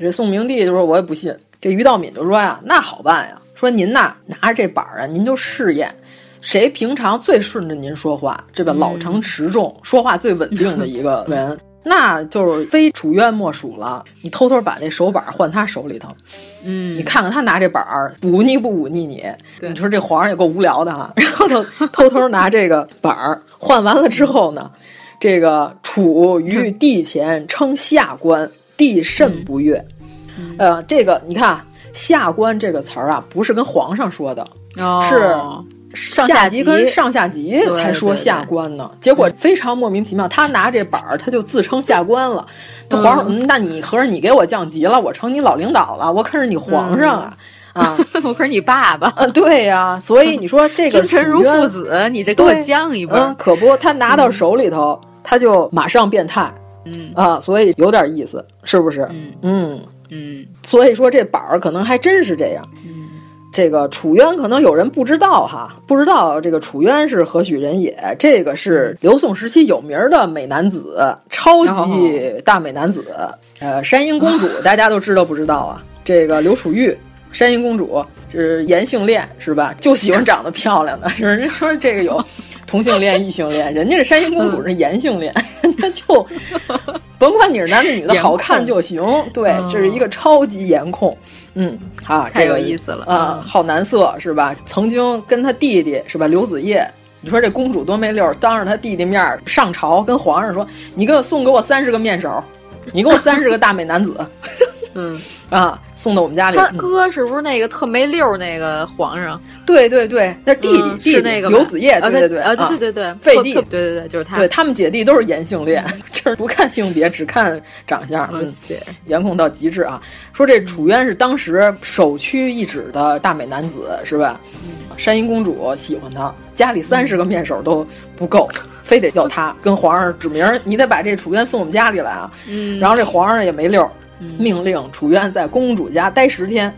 这宋明帝就说我也不信。这于道敏就说呀：“那好办呀，说您呐拿着这板儿啊，您就试验谁平常最顺着您说话，这个老成持重，说话最稳定的一个 人，那就是非楚渊莫属了。你偷偷把那手板换他手里头，嗯，你看看他拿这板儿忤逆不忤逆你？你说这皇上也够无聊的哈。然后就偷偷拿这个板儿换完了之后呢，这个楚于帝前称下官，帝甚不悦。”呃，这个你看“下官”这个词儿啊，不是跟皇上说的，是上下级跟上下级才说下官呢。结果非常莫名其妙，他拿这板儿，他就自称下官了。这皇上，那你合着你给我降级了？我成你老领导了？我可是你皇上啊！啊，我可是你爸爸。对呀，所以你说这个 臣如父子，你这给我降一嗯，可不，他拿到手里头，他就马上变态。嗯啊，所以有点意思，是不是？嗯嗯。嗯，所以说这板儿可能还真是这样。嗯，这个楚渊可能有人不知道哈，不知道这个楚渊是何许人也。这个是刘宋时期有名的美男子，超级大美男子。呃，山阴公主大家都知道不知道啊？这个刘楚玉，山阴公主是颜性恋是吧？就喜欢长得漂亮的。人 家说这个有 同性恋、异性恋，人家这山阴公主是颜性恋，人家就。甭管你是男的女的，好看就行。对，这是一个超级颜控。嗯，啊，太有意思了啊，好男色是吧？曾经跟他弟弟是吧？刘子业，你说这公主多没溜，当着她弟弟面上朝跟皇上说：“你给我送给我三十个面首，你给我三十个大美男子。”嗯啊，送到我们家里。他哥是不是那个特没溜那个皇上？对对对，那弟弟是那个刘子业，对对对啊，对对对，废帝，对对对，就是他。对他们姐弟都是颜性恋，就是不看性别，只看长相。嗯，对颜控到极致啊！说这楚渊是当时首屈一指的大美男子，是吧？山阴公主喜欢他，家里三十个面首都不够，非得叫他跟皇上指名，你得把这楚渊送我们家里来啊！嗯，然后这皇上也没溜。命令楚渊在公主家待十天。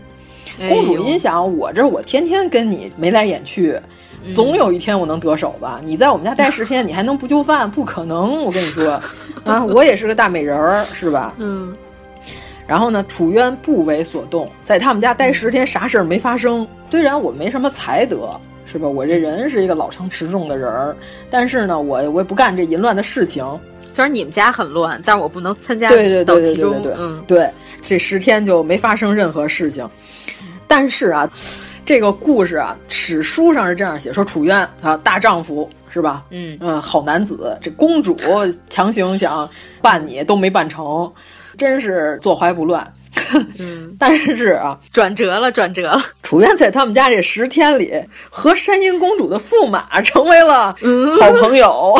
公主心想：我这我天天跟你眉来眼去，总有一天我能得手吧？你在我们家待十天，你还能不就范？不可能！我跟你说，啊，我也是个大美人儿，是吧？嗯。然后呢，楚渊不为所动，在他们家待十天，啥事儿没发生。虽然我没什么才德，是吧？我这人是一个老成持重的人儿，但是呢，我我也不干这淫乱的事情。虽然你们家很乱，但是我不能参加到其中。对对对对对，嗯，对，这十天就没发生任何事情。但是啊，这个故事啊，史书上是这样写：说楚渊啊，大丈夫是吧？嗯嗯，好男子。这公主强行想办你都没办成，真是坐怀不乱。嗯，但是啊，转折了，转折了。楚渊在他们家这十天里，和山阴公主的驸马成为了好朋友。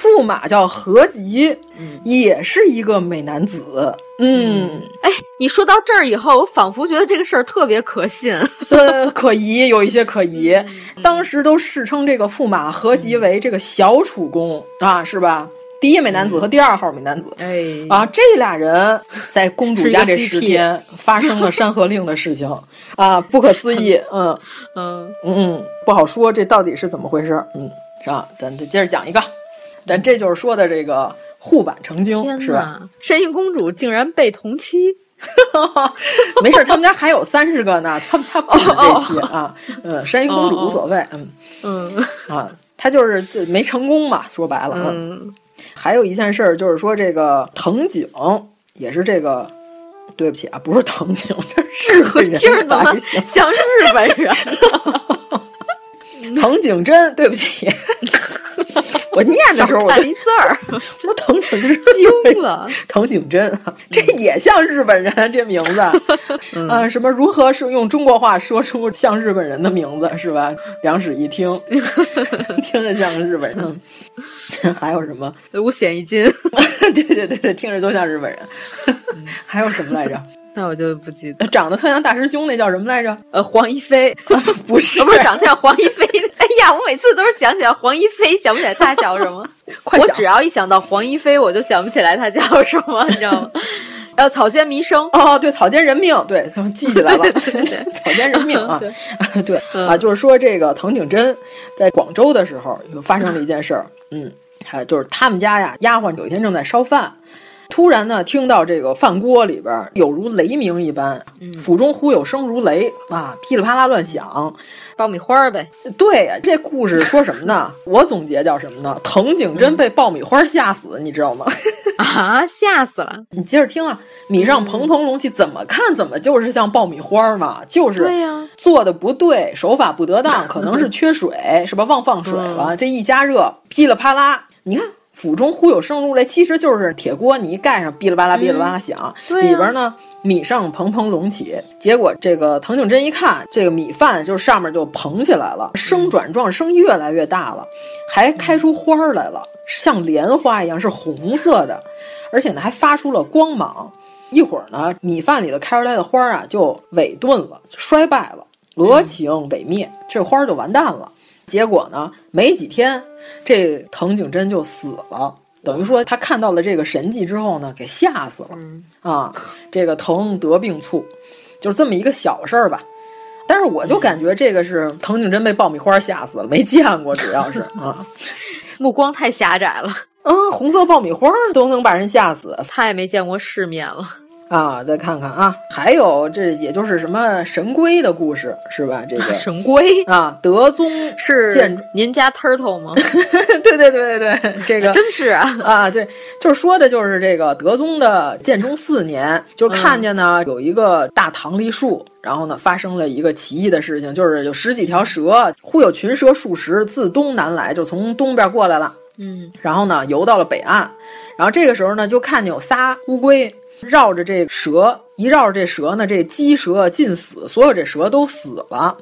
驸马叫何吉，也是一个美男子。嗯，哎，你说到这儿以后，我仿佛觉得这个事儿特别可信，呃，可疑，有一些可疑。当时都世称这个驸马何吉为这个小楚公啊，是吧？第一美男子和第二号美男子，哎，啊，这俩人在公主家这十天发生了山河令的事情啊，不可思议。嗯嗯嗯，不好说这到底是怎么回事。嗯，是吧？咱再接着讲一个，咱这就是说的这个护板成精，是吧？山阴公主竟然被同妻，没事，他们家还有三十个呢，他们家不止这些啊。嗯，山阴公主无所谓。嗯嗯啊，她就是就没成功嘛，说白了。嗯。还有一件事儿，就是说这个藤井也是这个，对不起啊，不是藤井，这是日本人，听着怎么像日本人？藤井真，对不起，我念的时候我一字儿，这藤井是惊了，藤井真，这也像日本人这名字啊？什么如何是用中国话说出像日本人的名字是吧？两室一厅，听着像日本人。还有什么？五险一金，对对对对，听着都像日本人。还有什么来着？那我就不记得。长得特像大师兄那叫什么来着？呃，黄一飞，不是，不是长得像黄一飞。哎呀，我每次都是想起来黄一飞，想不起来他叫什么。我只要一想到黄一飞，我就想不起来他叫什么，你知道吗？呃，草间弥生。哦，对，草间人命，对，记起来了。草间人命啊，对啊，就是说这个藤井真在广州的时候，又发生了一件事儿。嗯，还有就是他们家呀，丫鬟有一天正在烧饭。突然呢，听到这个饭锅里边有如雷鸣一般，府中忽有声如雷啊，噼里啪啦乱响，爆米花呗。对呀，这故事说什么呢？我总结叫什么呢？藤井真被爆米花吓死，你知道吗？啊，吓死了！你接着听啊，米上蓬蓬隆起，怎么看怎么就是像爆米花嘛，就是对呀，做的不对，手法不得当，可能是 缺水是吧？忘放水了，这一加热，噼里啪啦，你看。府中忽有声如雷，其实就是铁锅，你一盖上，哔哩吧啦，哔哩吧啦响，里边呢米上蓬蓬隆起。结果这个藤井真一看，这个米饭就上面就蓬起来了，声转状，声越来越大了，还开出花来了，像莲花一样，是红色的，而且呢还发出了光芒。一会儿呢，米饭里头开出来的花啊就萎顿了，衰败了，俄情萎灭，这花就完蛋了。结果呢？没几天，这藤井真就死了。等于说，他看到了这个神迹之后呢，给吓死了啊！这个藤得病猝，就是这么一个小事儿吧。但是我就感觉这个是藤井真被爆米花吓死了，没见过，主要是 啊，目光太狭窄了。嗯，红色爆米花都能把人吓死，太没见过世面了。啊，再看看啊，还有这也就是什么神龟的故事是吧？这个 神龟啊，德宗是建您家 turtle 吗？对对对对对，这个 真是啊啊，对，就是说的就是这个德宗的建中四年，就看见呢有一个大棠梨树，然后呢发生了一个奇异的事情，就是有十几条蛇，忽有群蛇数十自东南来，就从东边过来了，嗯，然后呢游到了北岸，然后这个时候呢就看见有仨乌龟。绕着这蛇一绕着这蛇呢，这鸡蛇尽死，所有这蛇都死了。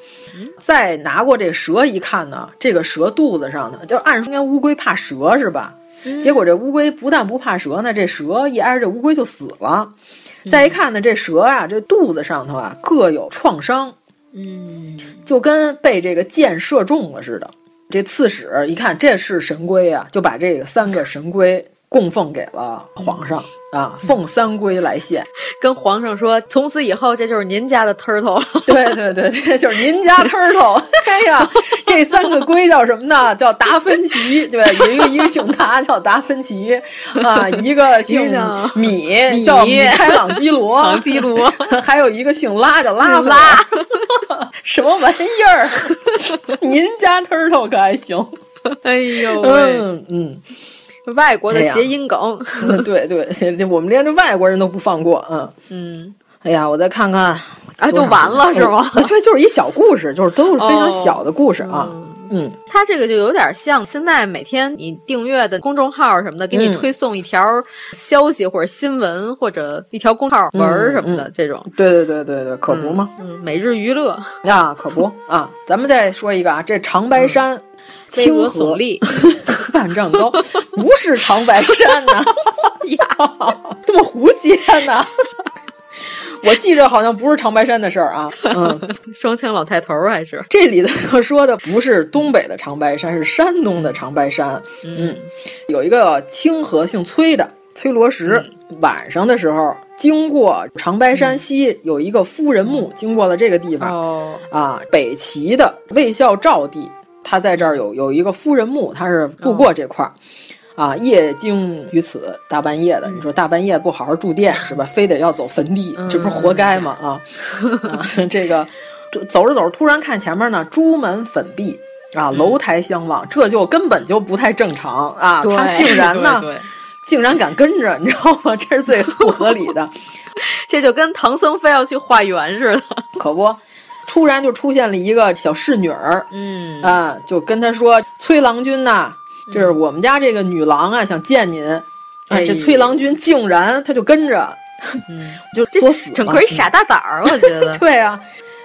再拿过这蛇一看呢，这个蛇肚子上呢，就按说应该乌龟怕蛇是吧？结果这乌龟不但不怕蛇呢，这蛇一挨着这乌龟就死了。再一看呢，这蛇啊，这肚子上头啊各有创伤，嗯，就跟被这个箭射中了似的。这刺史一看这是神龟啊，就把这个三个神龟。供奉给了皇上啊，奉三龟来献，跟皇上说，从此以后这就是您家的 turtle。对对对，这就是您家 turtle。哎呀，这三个龟叫什么呢？叫达芬奇，对，有一个一个姓达，叫达芬奇啊，一个姓米，叫米开朗基罗，朗基罗，还有一个姓拉，叫拉拉，什么玩意儿？您家 turtle 可还行？哎呦喂，嗯嗯。外国的谐音梗，对对，我们连这外国人都不放过，嗯嗯。哎呀，我再看看啊，就完了是吗？对，就是一小故事，就是都是非常小的故事啊。嗯，它这个就有点像现在每天你订阅的公众号什么的，给你推送一条消息或者新闻或者一条公号文什么的这种。对对对对对，可不吗？嗯，每日娱乐呀，可不啊。咱们再说一个啊，这长白山。清河耸立，半丈高，不是长白山呐！呀，这么胡接呢！我记着好像不是长白山的事儿啊，嗯，双枪老太头还是这里头说的不是东北的长白山，是山东的长白山。嗯，有一个清河姓崔的崔罗石，晚上的时候经过长白山西有一个夫人墓，经过了这个地方，哦，啊，北齐的魏孝昭帝，他在这儿有有一个夫人墓，他是路过这块儿。啊，夜惊于此，大半夜的，你说大半夜不好好住店是吧？非得要走坟地，这不是活该吗？啊，啊这个走着走着，突然看前面呢，朱门粉壁啊，楼台相望，这就根本就不太正常啊！他竟然呢，竟然敢跟着，你知道吗？这是最不合理的，这就跟唐僧非要去化缘似的，可不。突然就出现了一个小侍女儿，嗯啊，就跟他说：“崔郎君呐。”这是我们家这个女郎啊，想见您。哎，这崔郎君竟然他就跟着，嗯，就作死，整个一傻大胆儿，我觉得。对啊，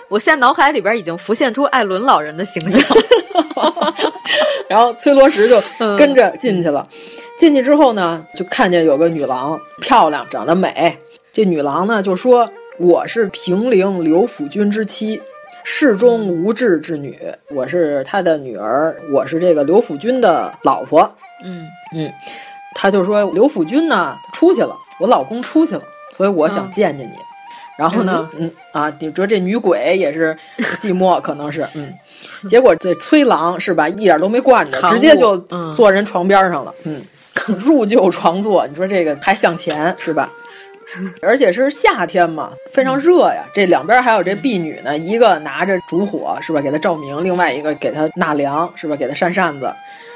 我现在脑海里边已经浮现出艾伦老人的形象。然后崔罗石就跟着进去了。进去之后呢，就看见有个女郎，漂亮，长得美。这女郎呢就说：“我是平陵刘府君之妻。”世中无志之女，我是他的女儿，我是这个刘府君的老婆。嗯嗯，他就说刘府君呢出去了，我老公出去了，所以我想见见你。然后呢，嗯啊，你说这女鬼也是寂寞，可能是嗯。结果这崔郎是吧，一点都没惯着，直接就坐人床边上了。嗯，入旧床坐，你说这个还向前是吧？而且是夏天嘛，非常热呀。这两边还有这婢女呢，一个拿着烛火是吧，给他照明；另外一个给他纳凉是吧，给他扇扇子，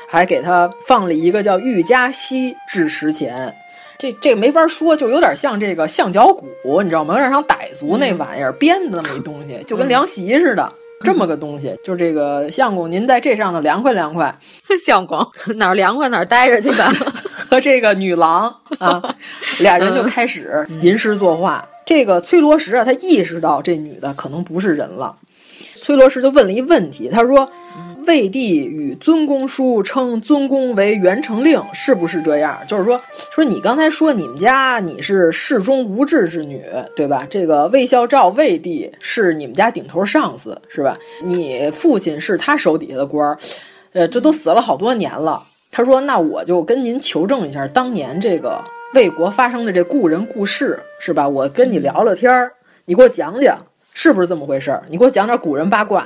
还给他放了一个叫玉家溪至石前。这这个没法说，就有点像这个象脚鼓，你知道吗？有点像傣族那玩意儿编的那么一东西，就跟凉席似的。这么个东西，就这个相公，您在这上头凉快凉快。相公哪儿凉快哪儿待着去吧。和这个女郎啊，俩人就开始吟诗作画。这个崔罗石啊，他意识到这女的可能不是人了。崔罗石就问了一问题，他说：“魏帝与尊公书称尊公为元成令，是不是这样？就是说，说你刚才说你们家你是世中无志之女，对吧？这个魏孝昭魏帝是你们家顶头上司，是吧？你父亲是他手底下的官儿，呃，这都死了好多年了。他说，那我就跟您求证一下当年这个魏国发生的这故人故事，是吧？我跟你聊聊天儿，你给我讲讲。”是不是这么回事儿？你给我讲点古人八卦。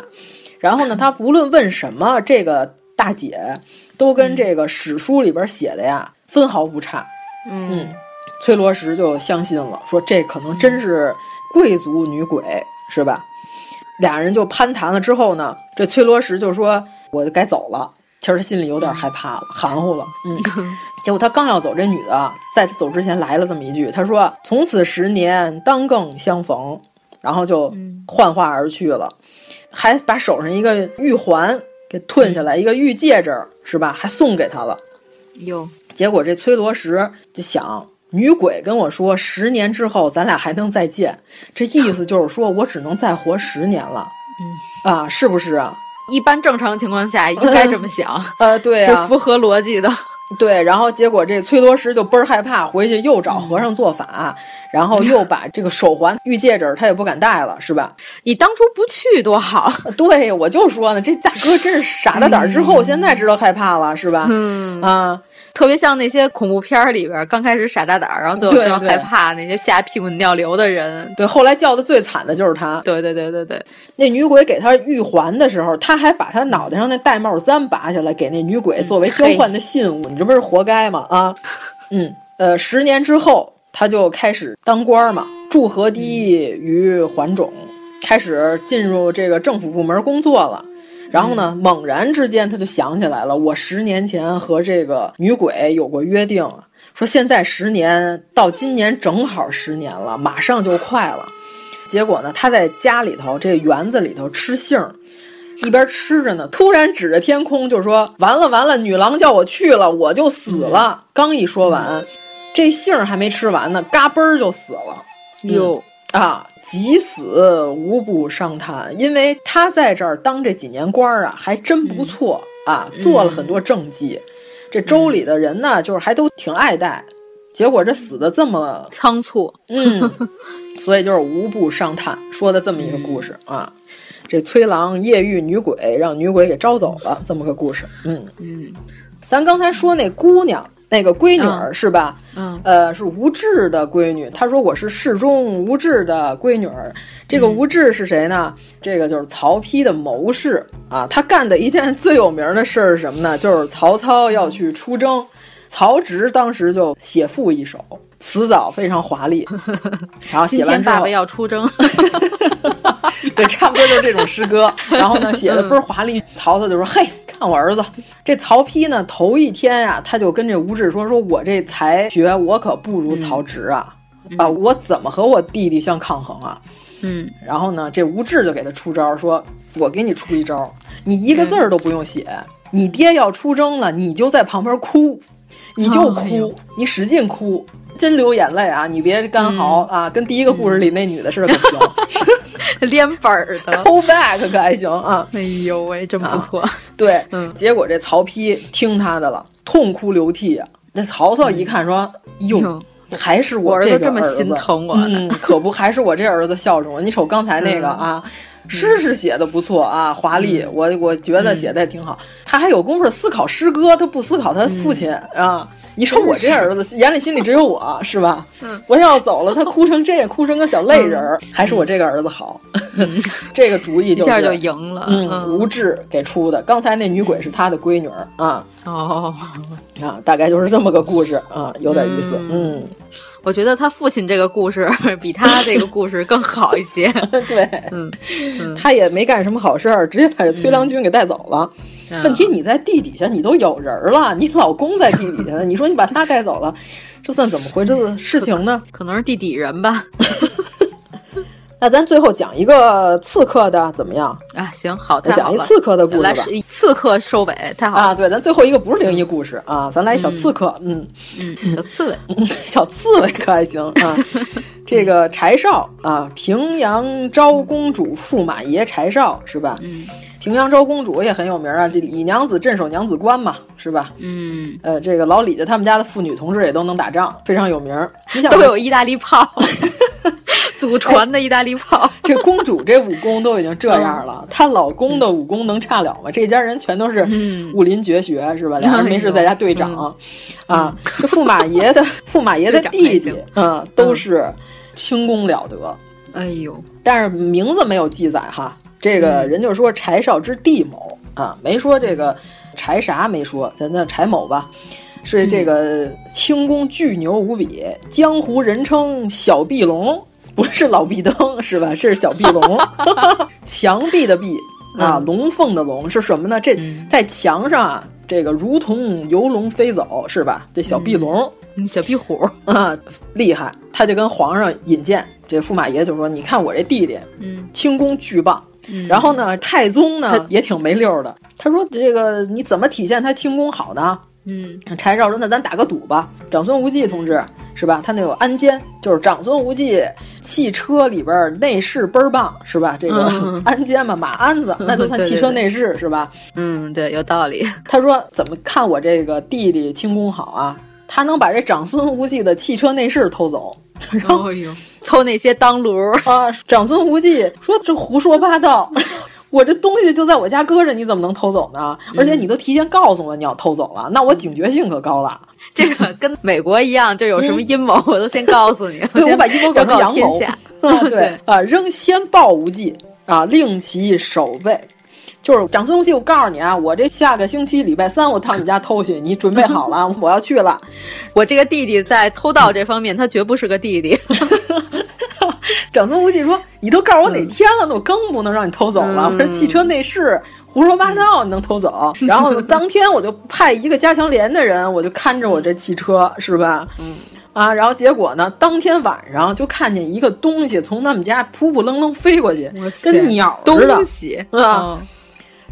然后呢，他不论问什么，这个大姐都跟这个史书里边写的呀分毫不差。嗯，崔罗实就相信了，说这可能真是贵族女鬼，是吧？俩人就攀谈了之后呢，这崔罗实就说：“我就该走了。”其实他心里有点害怕了，含糊了。嗯，结果他刚要走，这女的在他走之前来了这么一句，他说：“从此十年，当更相逢。”然后就幻化而去了，还把手上一个玉环给吞下来，一个玉戒指是吧？还送给他了。哟，结果这崔罗实就想，女鬼跟我说，十年之后咱俩还能再见，这意思就是说我只能再活十年了。嗯啊，是不是啊？一般正常情况下应该这么想。呃，对是符合逻辑的。对，然后结果这崔罗实就倍儿害怕，回去又找和尚做法，然后又把这个手环、玉戒指他也不敢戴了，是吧？你当初不去多好。对，我就说呢，这大哥真是傻了胆儿，之后现在知道害怕了，是吧？嗯啊，特别像那些恐怖片里边，刚开始傻大胆，然后最后非常害怕那些吓屁滚尿流的人。对，后来叫的最惨的就是他。对对对对对，那女鬼给他玉环的时候，他还把他脑袋上那玳瑁簪拔下来，给那女鬼作为交换的信物。你这不是活该吗？啊，嗯，呃，十年之后，他就开始当官嘛，驻河堤于环种，开始进入这个政府部门工作了。然后呢，猛然之间他就想起来了，我十年前和这个女鬼有过约定，说现在十年到今年正好十年了，马上就快了。结果呢，他在家里头这园子里头吃杏儿。一边吃着呢，突然指着天空就说：“完了完了，女郎叫我去了，我就死了。”刚一说完，这杏儿还没吃完呢，嘎嘣儿就死了。哟啊，即死无不伤叹，因为他在这儿当这几年官儿啊，还真不错啊，做了很多政绩。这州里的人呢，就是还都挺爱戴。结果这死的这么仓促，嗯，所以就是无不伤叹，说的这么一个故事、嗯、啊。这崔郎夜遇女鬼，让女鬼给招走了，这么个故事。嗯嗯，咱刚才说那姑娘，那个闺女儿、嗯、是吧？嗯，呃，是吴志的闺女。她说我是侍中吴志的闺女儿。这个吴志是谁呢？嗯、这个就是曹丕的谋士啊。他干的一件最有名的事儿是什么呢？就是曹操要去出征。曹植当时就写赋一首，词藻非常华丽，然后写完之后，爸爸要出征，对，差不多就是这种诗歌。然后呢，写的倍儿华丽。曹操就说：“嘿，看我儿子。”这曹丕呢，头一天呀、啊，他就跟这吴志说：“说我这才学，我可不如曹植啊，嗯、啊，我怎么和我弟弟相抗衡啊？”嗯，然后呢，这吴志就给他出招，说：“我给你出一招，你一个字儿都不用写，嗯、你爹要出征了，你就在旁边哭。”你就哭，哦、你使劲哭，真流眼泪啊！你别干嚎、嗯、啊，跟第一个故事里那女的似的，可行。连本儿的，call back 可还行啊！哎呦喂，真不错。啊、对，嗯，结果这曹丕听他的了，痛哭流涕啊！那曹操一看说：“哟、嗯，还是我这个这么心疼我嗯，可不，还是我这儿子孝顺我。你瞅刚才那个啊。嗯”诗是写的不错啊，华丽，嗯、我我觉得写的也挺好。嗯、他还有功夫思考诗歌，他不思考他父亲、嗯、啊。你说我这儿子，眼里心里只有我，是吧？嗯，我要走了，他哭成这样，哭成个小泪人儿，还是我这个儿子好。这个主意就一下就赢了。嗯，吴志给出的。刚才那女鬼是他的闺女儿啊。哦，啊，大概就是这么个故事啊，有点意思。嗯。我觉得他父亲这个故事 比他这个故事更好一些。对，嗯，他也没干什么好事儿，直接把这崔良军给带走了。嗯、问题你在地底下，你都有人了，你老公在地底下呢，你说你把他带走了，这算怎么回事事情呢？可能是地底人吧。那咱最后讲一个刺客的怎么样啊？行，好，太讲一刺客的故事吧。刺客收尾，太好了啊！对，咱最后一个不是灵异故事啊，咱来一小刺客，嗯嗯，小刺猬，小刺猬可还行啊。这个柴少啊，平阳昭公主驸马爷柴少是吧？嗯，平阳昭公主也很有名啊，这李娘子镇守娘子关嘛，是吧？嗯，呃，这个老李家他们家的妇女同志也都能打仗，非常有名。你想都有意大利炮。祖传的意大利炮，哎、这公主这武功都已经这样了，她、嗯、老公的武功能差了吗？这家人全都是武林绝学，是吧？俩人没事在家对掌、嗯、啊。这驸马爷的 驸马爷的弟弟，嗯，都是轻功了得。哎呦，但是名字没有记载哈。这个人就说柴少之弟某啊，没说这个柴啥没说，咱叫柴某吧。是这个轻功巨牛无比，江湖人称小壁龙。不是老壁灯是吧？这是小壁龙，墙壁的壁啊，龙凤的龙是什么呢？这在墙上啊，这个如同游龙飞走是吧？这小壁龙，嗯，小壁虎啊，厉害！他就跟皇上引荐，这驸马爷就说：“你看我这弟弟，嗯，轻功巨棒。嗯、然后呢，太宗呢也挺没溜的。他说：这个你怎么体现他轻功好呢？”嗯，柴少说：“那咱打个赌吧，长孙无忌同志是吧？他那有鞍鞯，就是长孙无忌汽车里边内饰倍儿棒是吧？这个 鞍鞯嘛，马鞍子，那就算 汽车内饰是吧？嗯，对，有道理。他说怎么看我这个弟弟轻功好啊？他能把这长孙无忌的汽车内饰偷走，然后、哦、偷那些当炉啊。长孙无忌说这胡说八道。”我这东西就在我家搁着，你怎么能偷走呢？而且你都提前告诉我你要偷走了，那我警觉性可高了。这个跟美国一样，就有什么阴谋，我都先告诉你。对，我把阴谋昭告告天下。对啊，扔先报无忌啊，令其守备。就是长孙无忌，我告诉你啊，我这下个星期礼拜三我到你家偷去，你准备好了，我要去了。我这个弟弟在偷盗这方面，他绝不是个弟弟。长孙无忌说：“你都告诉我哪天了，那我更不能让你偷走了。嗯、我说汽车内饰胡说八道，你能偷走？然后当天我就派一个加强连的人，我就看着我这汽车，是吧？嗯啊，然后结果呢，当天晚上就看见一个东西从他们家扑扑棱棱飞过去，跟鸟似的东西啊。嗯、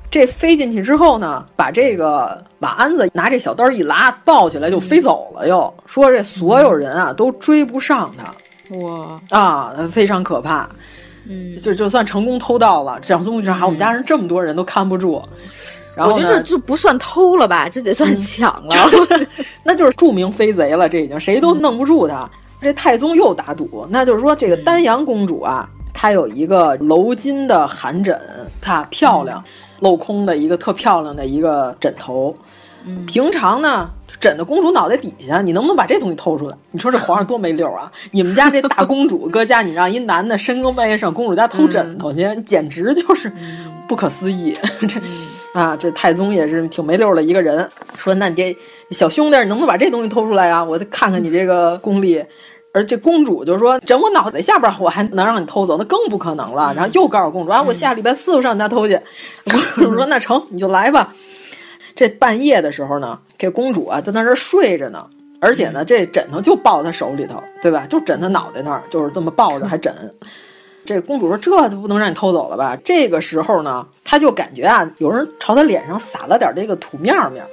这飞进去之后呢，把这个马鞍子拿这小刀一拉，抱起来就飞走了。又说这所有人啊都追不上他。”哇。啊，非常可怕，嗯，就就算成功偷到了，长孙无忌还我们家人这么多人都看不住，然后我觉得这就不算偷了吧，这得算抢了，那就是著名飞贼了，这已经谁都弄不住他。这太宗又打赌，那就是说这个丹阳公主啊，她有一个鎏金的寒枕，看漂亮，镂空的一个特漂亮的一个枕头。平常呢，枕在公主脑袋底下，你能不能把这东西偷出来？你说这皇上多没溜啊！你们家这大公主搁家，你让一男的深更半夜上公主家偷枕头去，简直就是不可思议。这啊，这太宗也是挺没溜的一个人。说那你这小兄弟，你能不能把这东西偷出来啊？我再看看你这个功力。而这公主就说：“枕我脑袋下边，我还能让你偷走？那更不可能了。”然后又告诉公主：“啊，我下礼拜四我上你家偷去。”公主说：“那成，你就来吧。”这半夜的时候呢，这公主啊在那儿睡着呢，而且呢，这枕头就抱她手里头，对吧？就枕她脑袋那儿，就是这么抱着还枕。这公主说：“这就不能让你偷走了吧？”这个时候呢，她就感觉啊，有人朝她脸上撒了点这个土面面，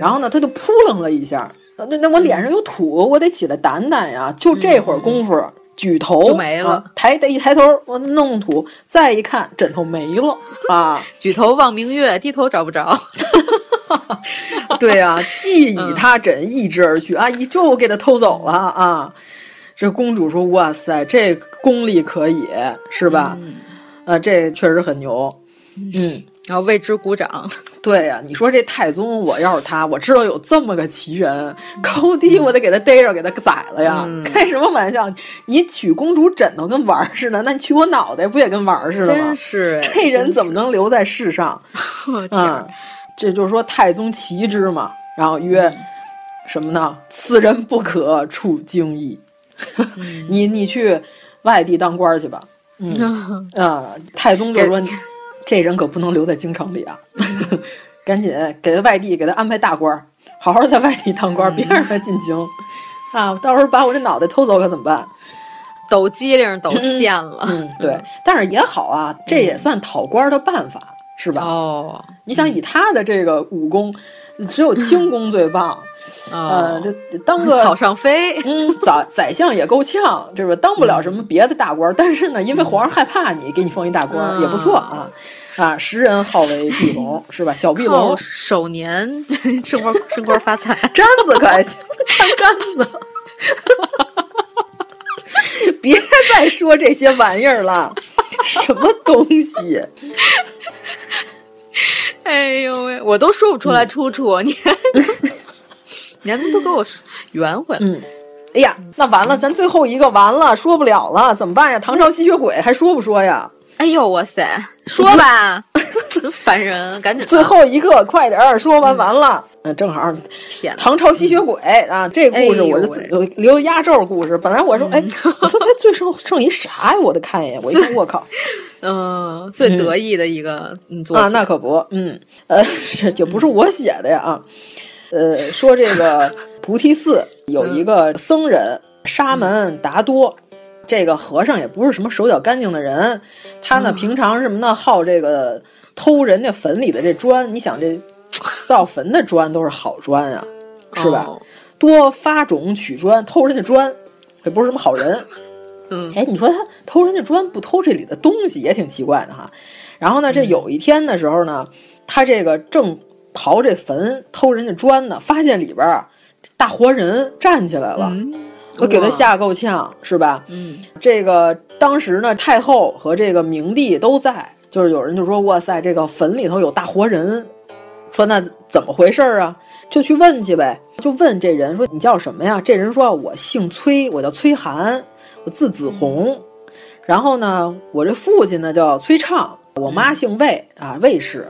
然后呢，她就扑棱了一下。那那我脸上有土，我得起来掸掸呀。就这会儿功夫，举头就没了，抬一抬头，我弄土，再一看，枕头没了啊！举头望明月，低头找不着。对呀、啊，既以他枕，一之而去啊！一就给他偷走了啊！这公主说：“哇塞，这功力可以是吧？嗯、呃，这确实很牛。”嗯。然后为之鼓掌。对呀、啊，你说这太宗，我要是他，我知道有这么个奇人，高低我得给他逮着，给他宰了呀！嗯、开什么玩笑？你取公主枕头跟玩儿似的，那你取我脑袋不也跟玩儿似的吗？真是，这人怎么能留在世上？嗯，这就是说太宗奇之嘛。然后曰什么呢？此人不可处京邑。嗯 你你去外地当官去吧。嗯啊，太宗就说。这人可不能留在京城里啊！赶紧给他外地给他安排大官，好好在外地当官，嗯、别让他进京啊！到时候把我这脑袋偷走可怎么办？抖机灵，抖现了。嗯，对，但是也好啊，这也算讨官的办法，是吧？哦，你想以他的这个武功，只有轻功最棒。呃，这当个草上飞，嗯，宰宰相也够呛，这不当不了什么别的大官，但是呢，因为皇上害怕你，给你封一大官、也不错啊。啊，时人号为碧龙，是吧？小碧龙首年升官升官发财，簪子可还行，穿簪子。别再说这些玩意儿了，什么东西？哎呦喂，我都说不出来出处，你。你还能都给我圆回来？嗯，哎呀，那完了，咱最后一个完了，说不了了，怎么办呀？唐朝吸血鬼还说不说呀？哎呦，哇塞，说吧，烦人，赶紧。最后一个，快点儿，说完完了。嗯，正好，天，唐朝吸血鬼啊，这故事我是留压轴故事。本来我说，哎，我说他最剩剩一啥呀？我得看一眼。我一看，我靠，嗯，最得意的一个作啊，那可不，嗯，呃，这也不是我写的呀啊。呃，说这个菩提寺有一个僧人沙门达多，这个和尚也不是什么手脚干净的人，他呢平常什么呢好这个偷人家坟里的这砖，你想这造坟的砖都是好砖啊，是吧？哦、多发种取砖，偷人家砖，也不是什么好人。嗯，哎，你说他偷人家砖不偷这里的东西也挺奇怪的哈。然后呢，这有一天的时候呢，他这个正。刨这坟偷人家砖呢，发现里边大活人站起来了，嗯、我给他吓够呛，是吧？嗯，这个当时呢，太后和这个明帝都在，就是有人就说：“哇塞，这个坟里头有大活人。”说那怎么回事啊？就去问去呗。就问这人说：“你叫什么呀？”这人说：“我姓崔，我叫崔涵，我字子红。然后呢，我这父亲呢叫崔畅，我妈姓魏啊，魏氏。”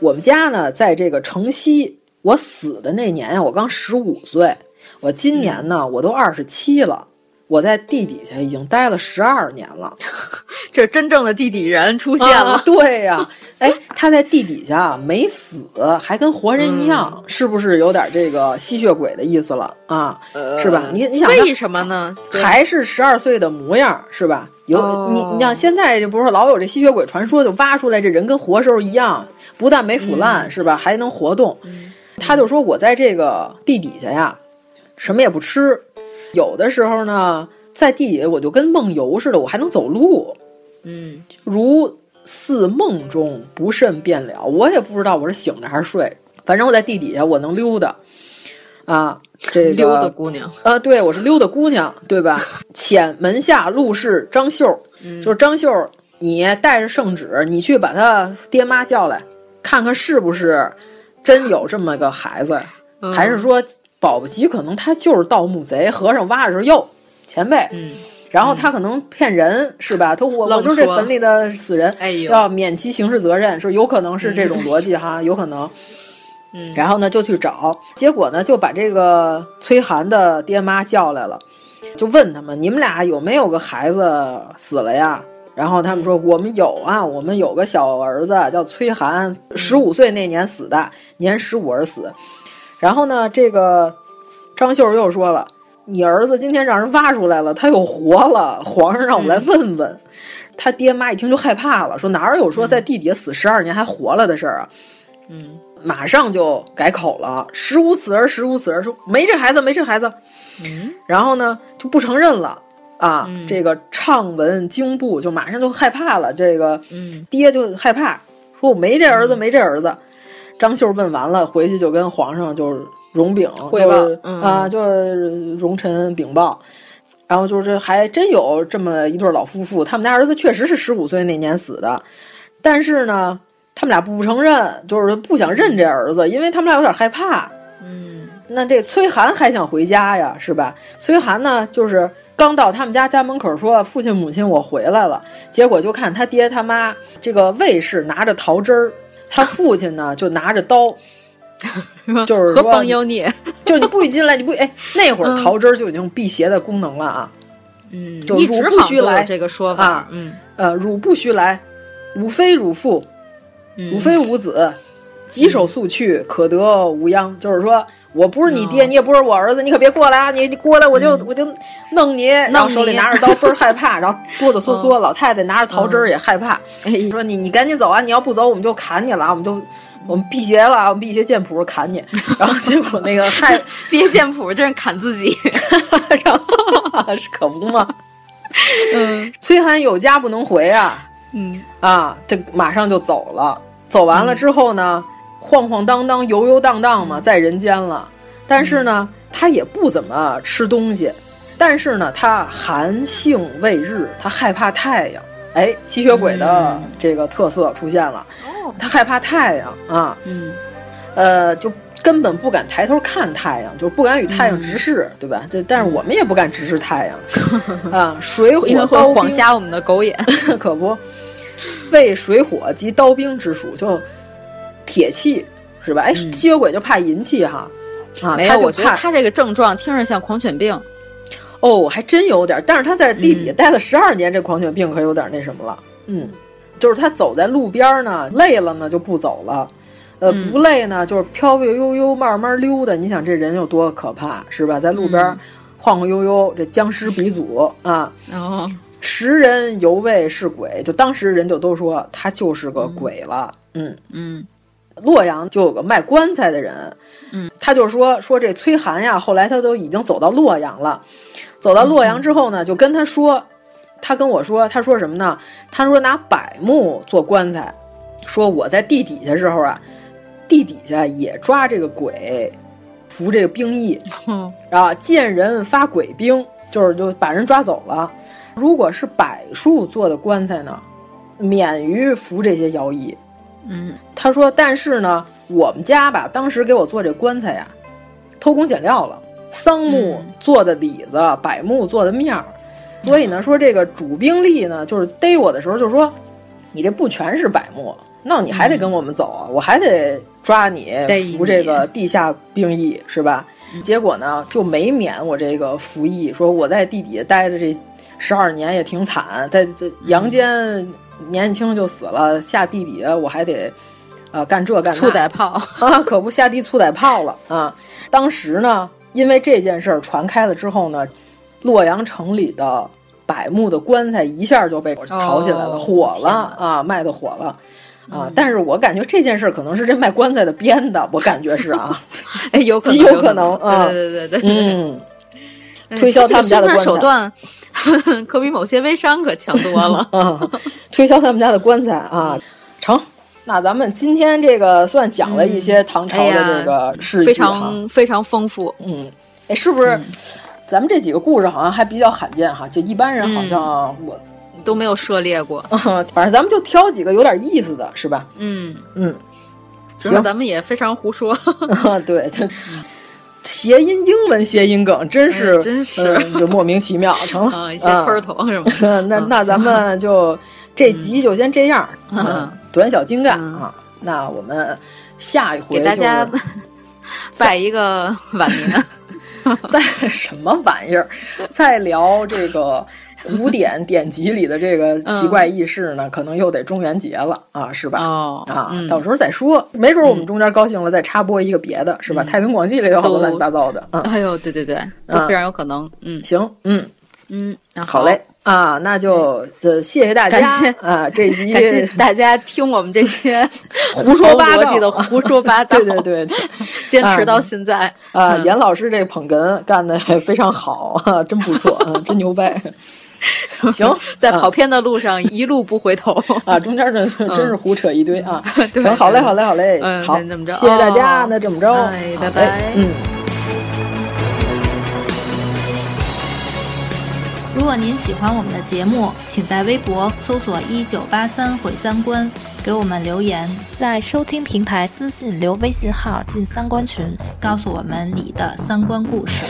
我们家呢，在这个城西。我死的那年呀，我刚十五岁。我今年呢，我都二十七了。我在地底下已经待了十二年了。这真正的地底人出现了。啊、对呀、啊，哎，他在地底下没死，还跟活人一样，嗯、是不是有点这个吸血鬼的意思了啊？呃、是吧？你你想为什么呢？还是十二岁的模样，是吧？有、哦、你，你像现在就不是老有这吸血鬼传说，就挖出来这人跟活时候一样，不但没腐烂，嗯、是吧？还能活动。嗯、他就说我在这个地底下呀，什么也不吃，有的时候呢，在地底下我就跟梦游似的，我还能走路。嗯，如似梦中，不慎便了。我也不知道我是醒着还是睡，反正我在地底下我能溜达啊。这个溜达姑娘啊，对我是溜达姑娘，对吧？浅门下陆氏张秀，嗯、就是张秀，你带着圣旨，你去把他爹妈叫来，看看是不是真有这么个孩子，嗯、还是说保不齐可能他就是盗墓贼，和尚挖的时候哟，前辈，嗯。然后他可能骗人，是吧？他我我就是这坟里的死人，哎呦，要免其刑事责任，说有可能是这种逻辑哈，有可能。嗯，然后呢就去找，结果呢就把这个崔涵的爹妈叫来了，就问他们：你们俩有没有个孩子死了呀？然后他们说：我们有啊，我们有个小儿子叫崔涵，十五岁那年死的，年十五而死。然后呢，这个张秀又说了。你儿子今天让人挖出来了，他又活了。皇上让我们来问问。嗯、他爹妈一听就害怕了，说哪有说在地底下死十二年还活了的事儿啊？嗯，马上就改口了，实无此儿，实无此儿，说没这孩子，没这孩子。嗯，然后呢就不承认了啊。嗯、这个唱文经部就马上就害怕了，这个嗯爹就害怕，说我没这儿子，没这儿子。张秀问完了，回去就跟皇上就是。荣禀汇报、就是嗯、啊，就是荣臣禀报，然后就是这还真有这么一对老夫妇，他们家儿子确实是十五岁那年死的，但是呢，他们俩不承认，就是不想认这儿子，因为他们俩有点害怕。嗯，那这崔涵还想回家呀，是吧？崔涵呢，就是刚到他们家家门口说：“父亲母亲，我回来了。”结果就看他爹他妈这个卫士拿着桃汁儿，他父亲呢就拿着刀。就是何方妖孽？就是你不许进来，你不哎，那会儿桃汁儿就已经辟邪的功能了啊。嗯，就汝不须来这个说法啊。嗯，呃，汝不须来，汝非汝父，嗯汝非吾子，棘手速去，可得无殃。就是说我不是你爹，你也不是我儿子，你可别过来啊！你你过来，我就我就弄你，然后手里拿着刀，倍儿害怕，然后哆哆嗦嗦。老太太拿着桃汁儿也害怕，说你你赶紧走啊！你要不走，我们就砍你了，我们就。我们辟邪了，我们辟邪剑谱砍你，然后结果那个害 辟邪剑谱真是砍自己，然后是可不嘛。嗯，崔涵有家不能回啊，嗯啊，这马上就走了。走完了之后呢，嗯、晃晃荡荡、游游荡荡嘛，在人间了。但是呢，他也不怎么吃东西，但是呢，他寒性畏日，他害怕太阳。哎，吸血鬼的这个特色出现了，哦，他害怕太阳啊，嗯，呃，就根本不敢抬头看太阳，就不敢与太阳直视，嗯、对吧？这但是我们也不敢直视太阳。啊，水火会刀晃瞎我们的狗眼，可不，为水火及刀兵之属，就铁器是吧？哎，嗯吸血鬼就怕银器哈，啊，没有，我觉得他这个症状听着像狂犬病。哦，还真有点，但是他在地底下待了十二年，嗯、这狂犬病可有点那什么了。嗯，就是他走在路边呢，累了呢就不走了，呃，嗯、不累呢就是飘飘悠悠慢慢溜达。你想这人有多可怕，是吧？在路边晃晃悠悠，这僵尸鼻祖啊，哦，食人犹未是鬼，就当时人就都说他就是个鬼了。嗯嗯，洛阳就有个卖棺材的人，嗯，他就说说这崔涵呀，后来他都已经走到洛阳了。走到洛阳之后呢，就跟他说，他跟我说，他说什么呢？他说拿柏木做棺材，说我在地底下时候啊，地底下也抓这个鬼，服这个兵役，啊，见人发鬼兵，就是就把人抓走了。如果是柏树做的棺材呢，免于服这些徭役。嗯，他说，但是呢，我们家吧，当时给我做这棺材呀，偷工减料了。桑木做的里子，嗯、柏木做的面儿，所以呢，说这个主兵力呢，就是逮我的时候就说，你这不全是柏木，那你还得跟我们走啊，嗯、我还得抓你服这个地下兵役是吧？嗯、结果呢，就没免我这个服役，说我在地底下待的这十二年也挺惨，在这阳间年轻就死了，下地底下我还得。呃，干这干那，粗歹炮啊，可不下地粗歹炮了啊！当时呢，因为这件事儿传开了之后呢，洛阳城里的柏木的棺材一下就被炒起来了，哦、火了啊，卖的火了啊！嗯、但是我感觉这件事儿可能是这卖棺材的编的，我感觉是啊，哎，有可极能，有可能啊，对对对对，嗯，推销他们家的棺材手段 可比某些微商可强多了 啊！推销他们家的棺材啊，成。那咱们今天这个算讲了一些唐朝的这个事迹、嗯哎、非常非常丰富。嗯，哎，是不是？嗯、咱们这几个故事好像还比较罕见哈，就一般人好像我、嗯、都没有涉猎过。反正咱们就挑几个有点意思的，是吧？嗯嗯，行，咱们也非常胡说。啊，对，就谐音英文谐音梗，真是、哎、真是、嗯、就莫名其妙，成了、啊、一些 turtle 是吗？那那咱们就这集就先这样。嗯短小精干、嗯、啊！那我们下一回给大家 拜一个晚年，在什么玩意儿？再聊这个古典典籍里的这个奇怪轶事呢？嗯、可能又得中元节了啊，是吧？哦啊，嗯、到时候再说。没准我们中间高兴了，再插播一个别的，是吧？嗯、太平广记里有好多乱七八糟的。嗯、哎呦，对对对，都非常有可能。嗯，行，嗯嗯，好嘞。啊，那就这谢谢大家啊！这集感谢大家听我们这些 胡说八道的胡说八道，对对对对，坚持到现在啊！严老师这捧哏干的非常好啊，真不错啊，真牛掰！行，在跑偏的路上一路不回头。啊，中间这真是胡扯一堆啊！对，好嘞，好嘞，好嘞，嗯，好，这么着，谢谢大家，那这么着，哎，拜拜，嗯。如果您喜欢我们的节目，请在微博搜索“一九八三毁三观”，给我们留言，在收听平台私信留微信号进三观群，告诉我们你的三观故事。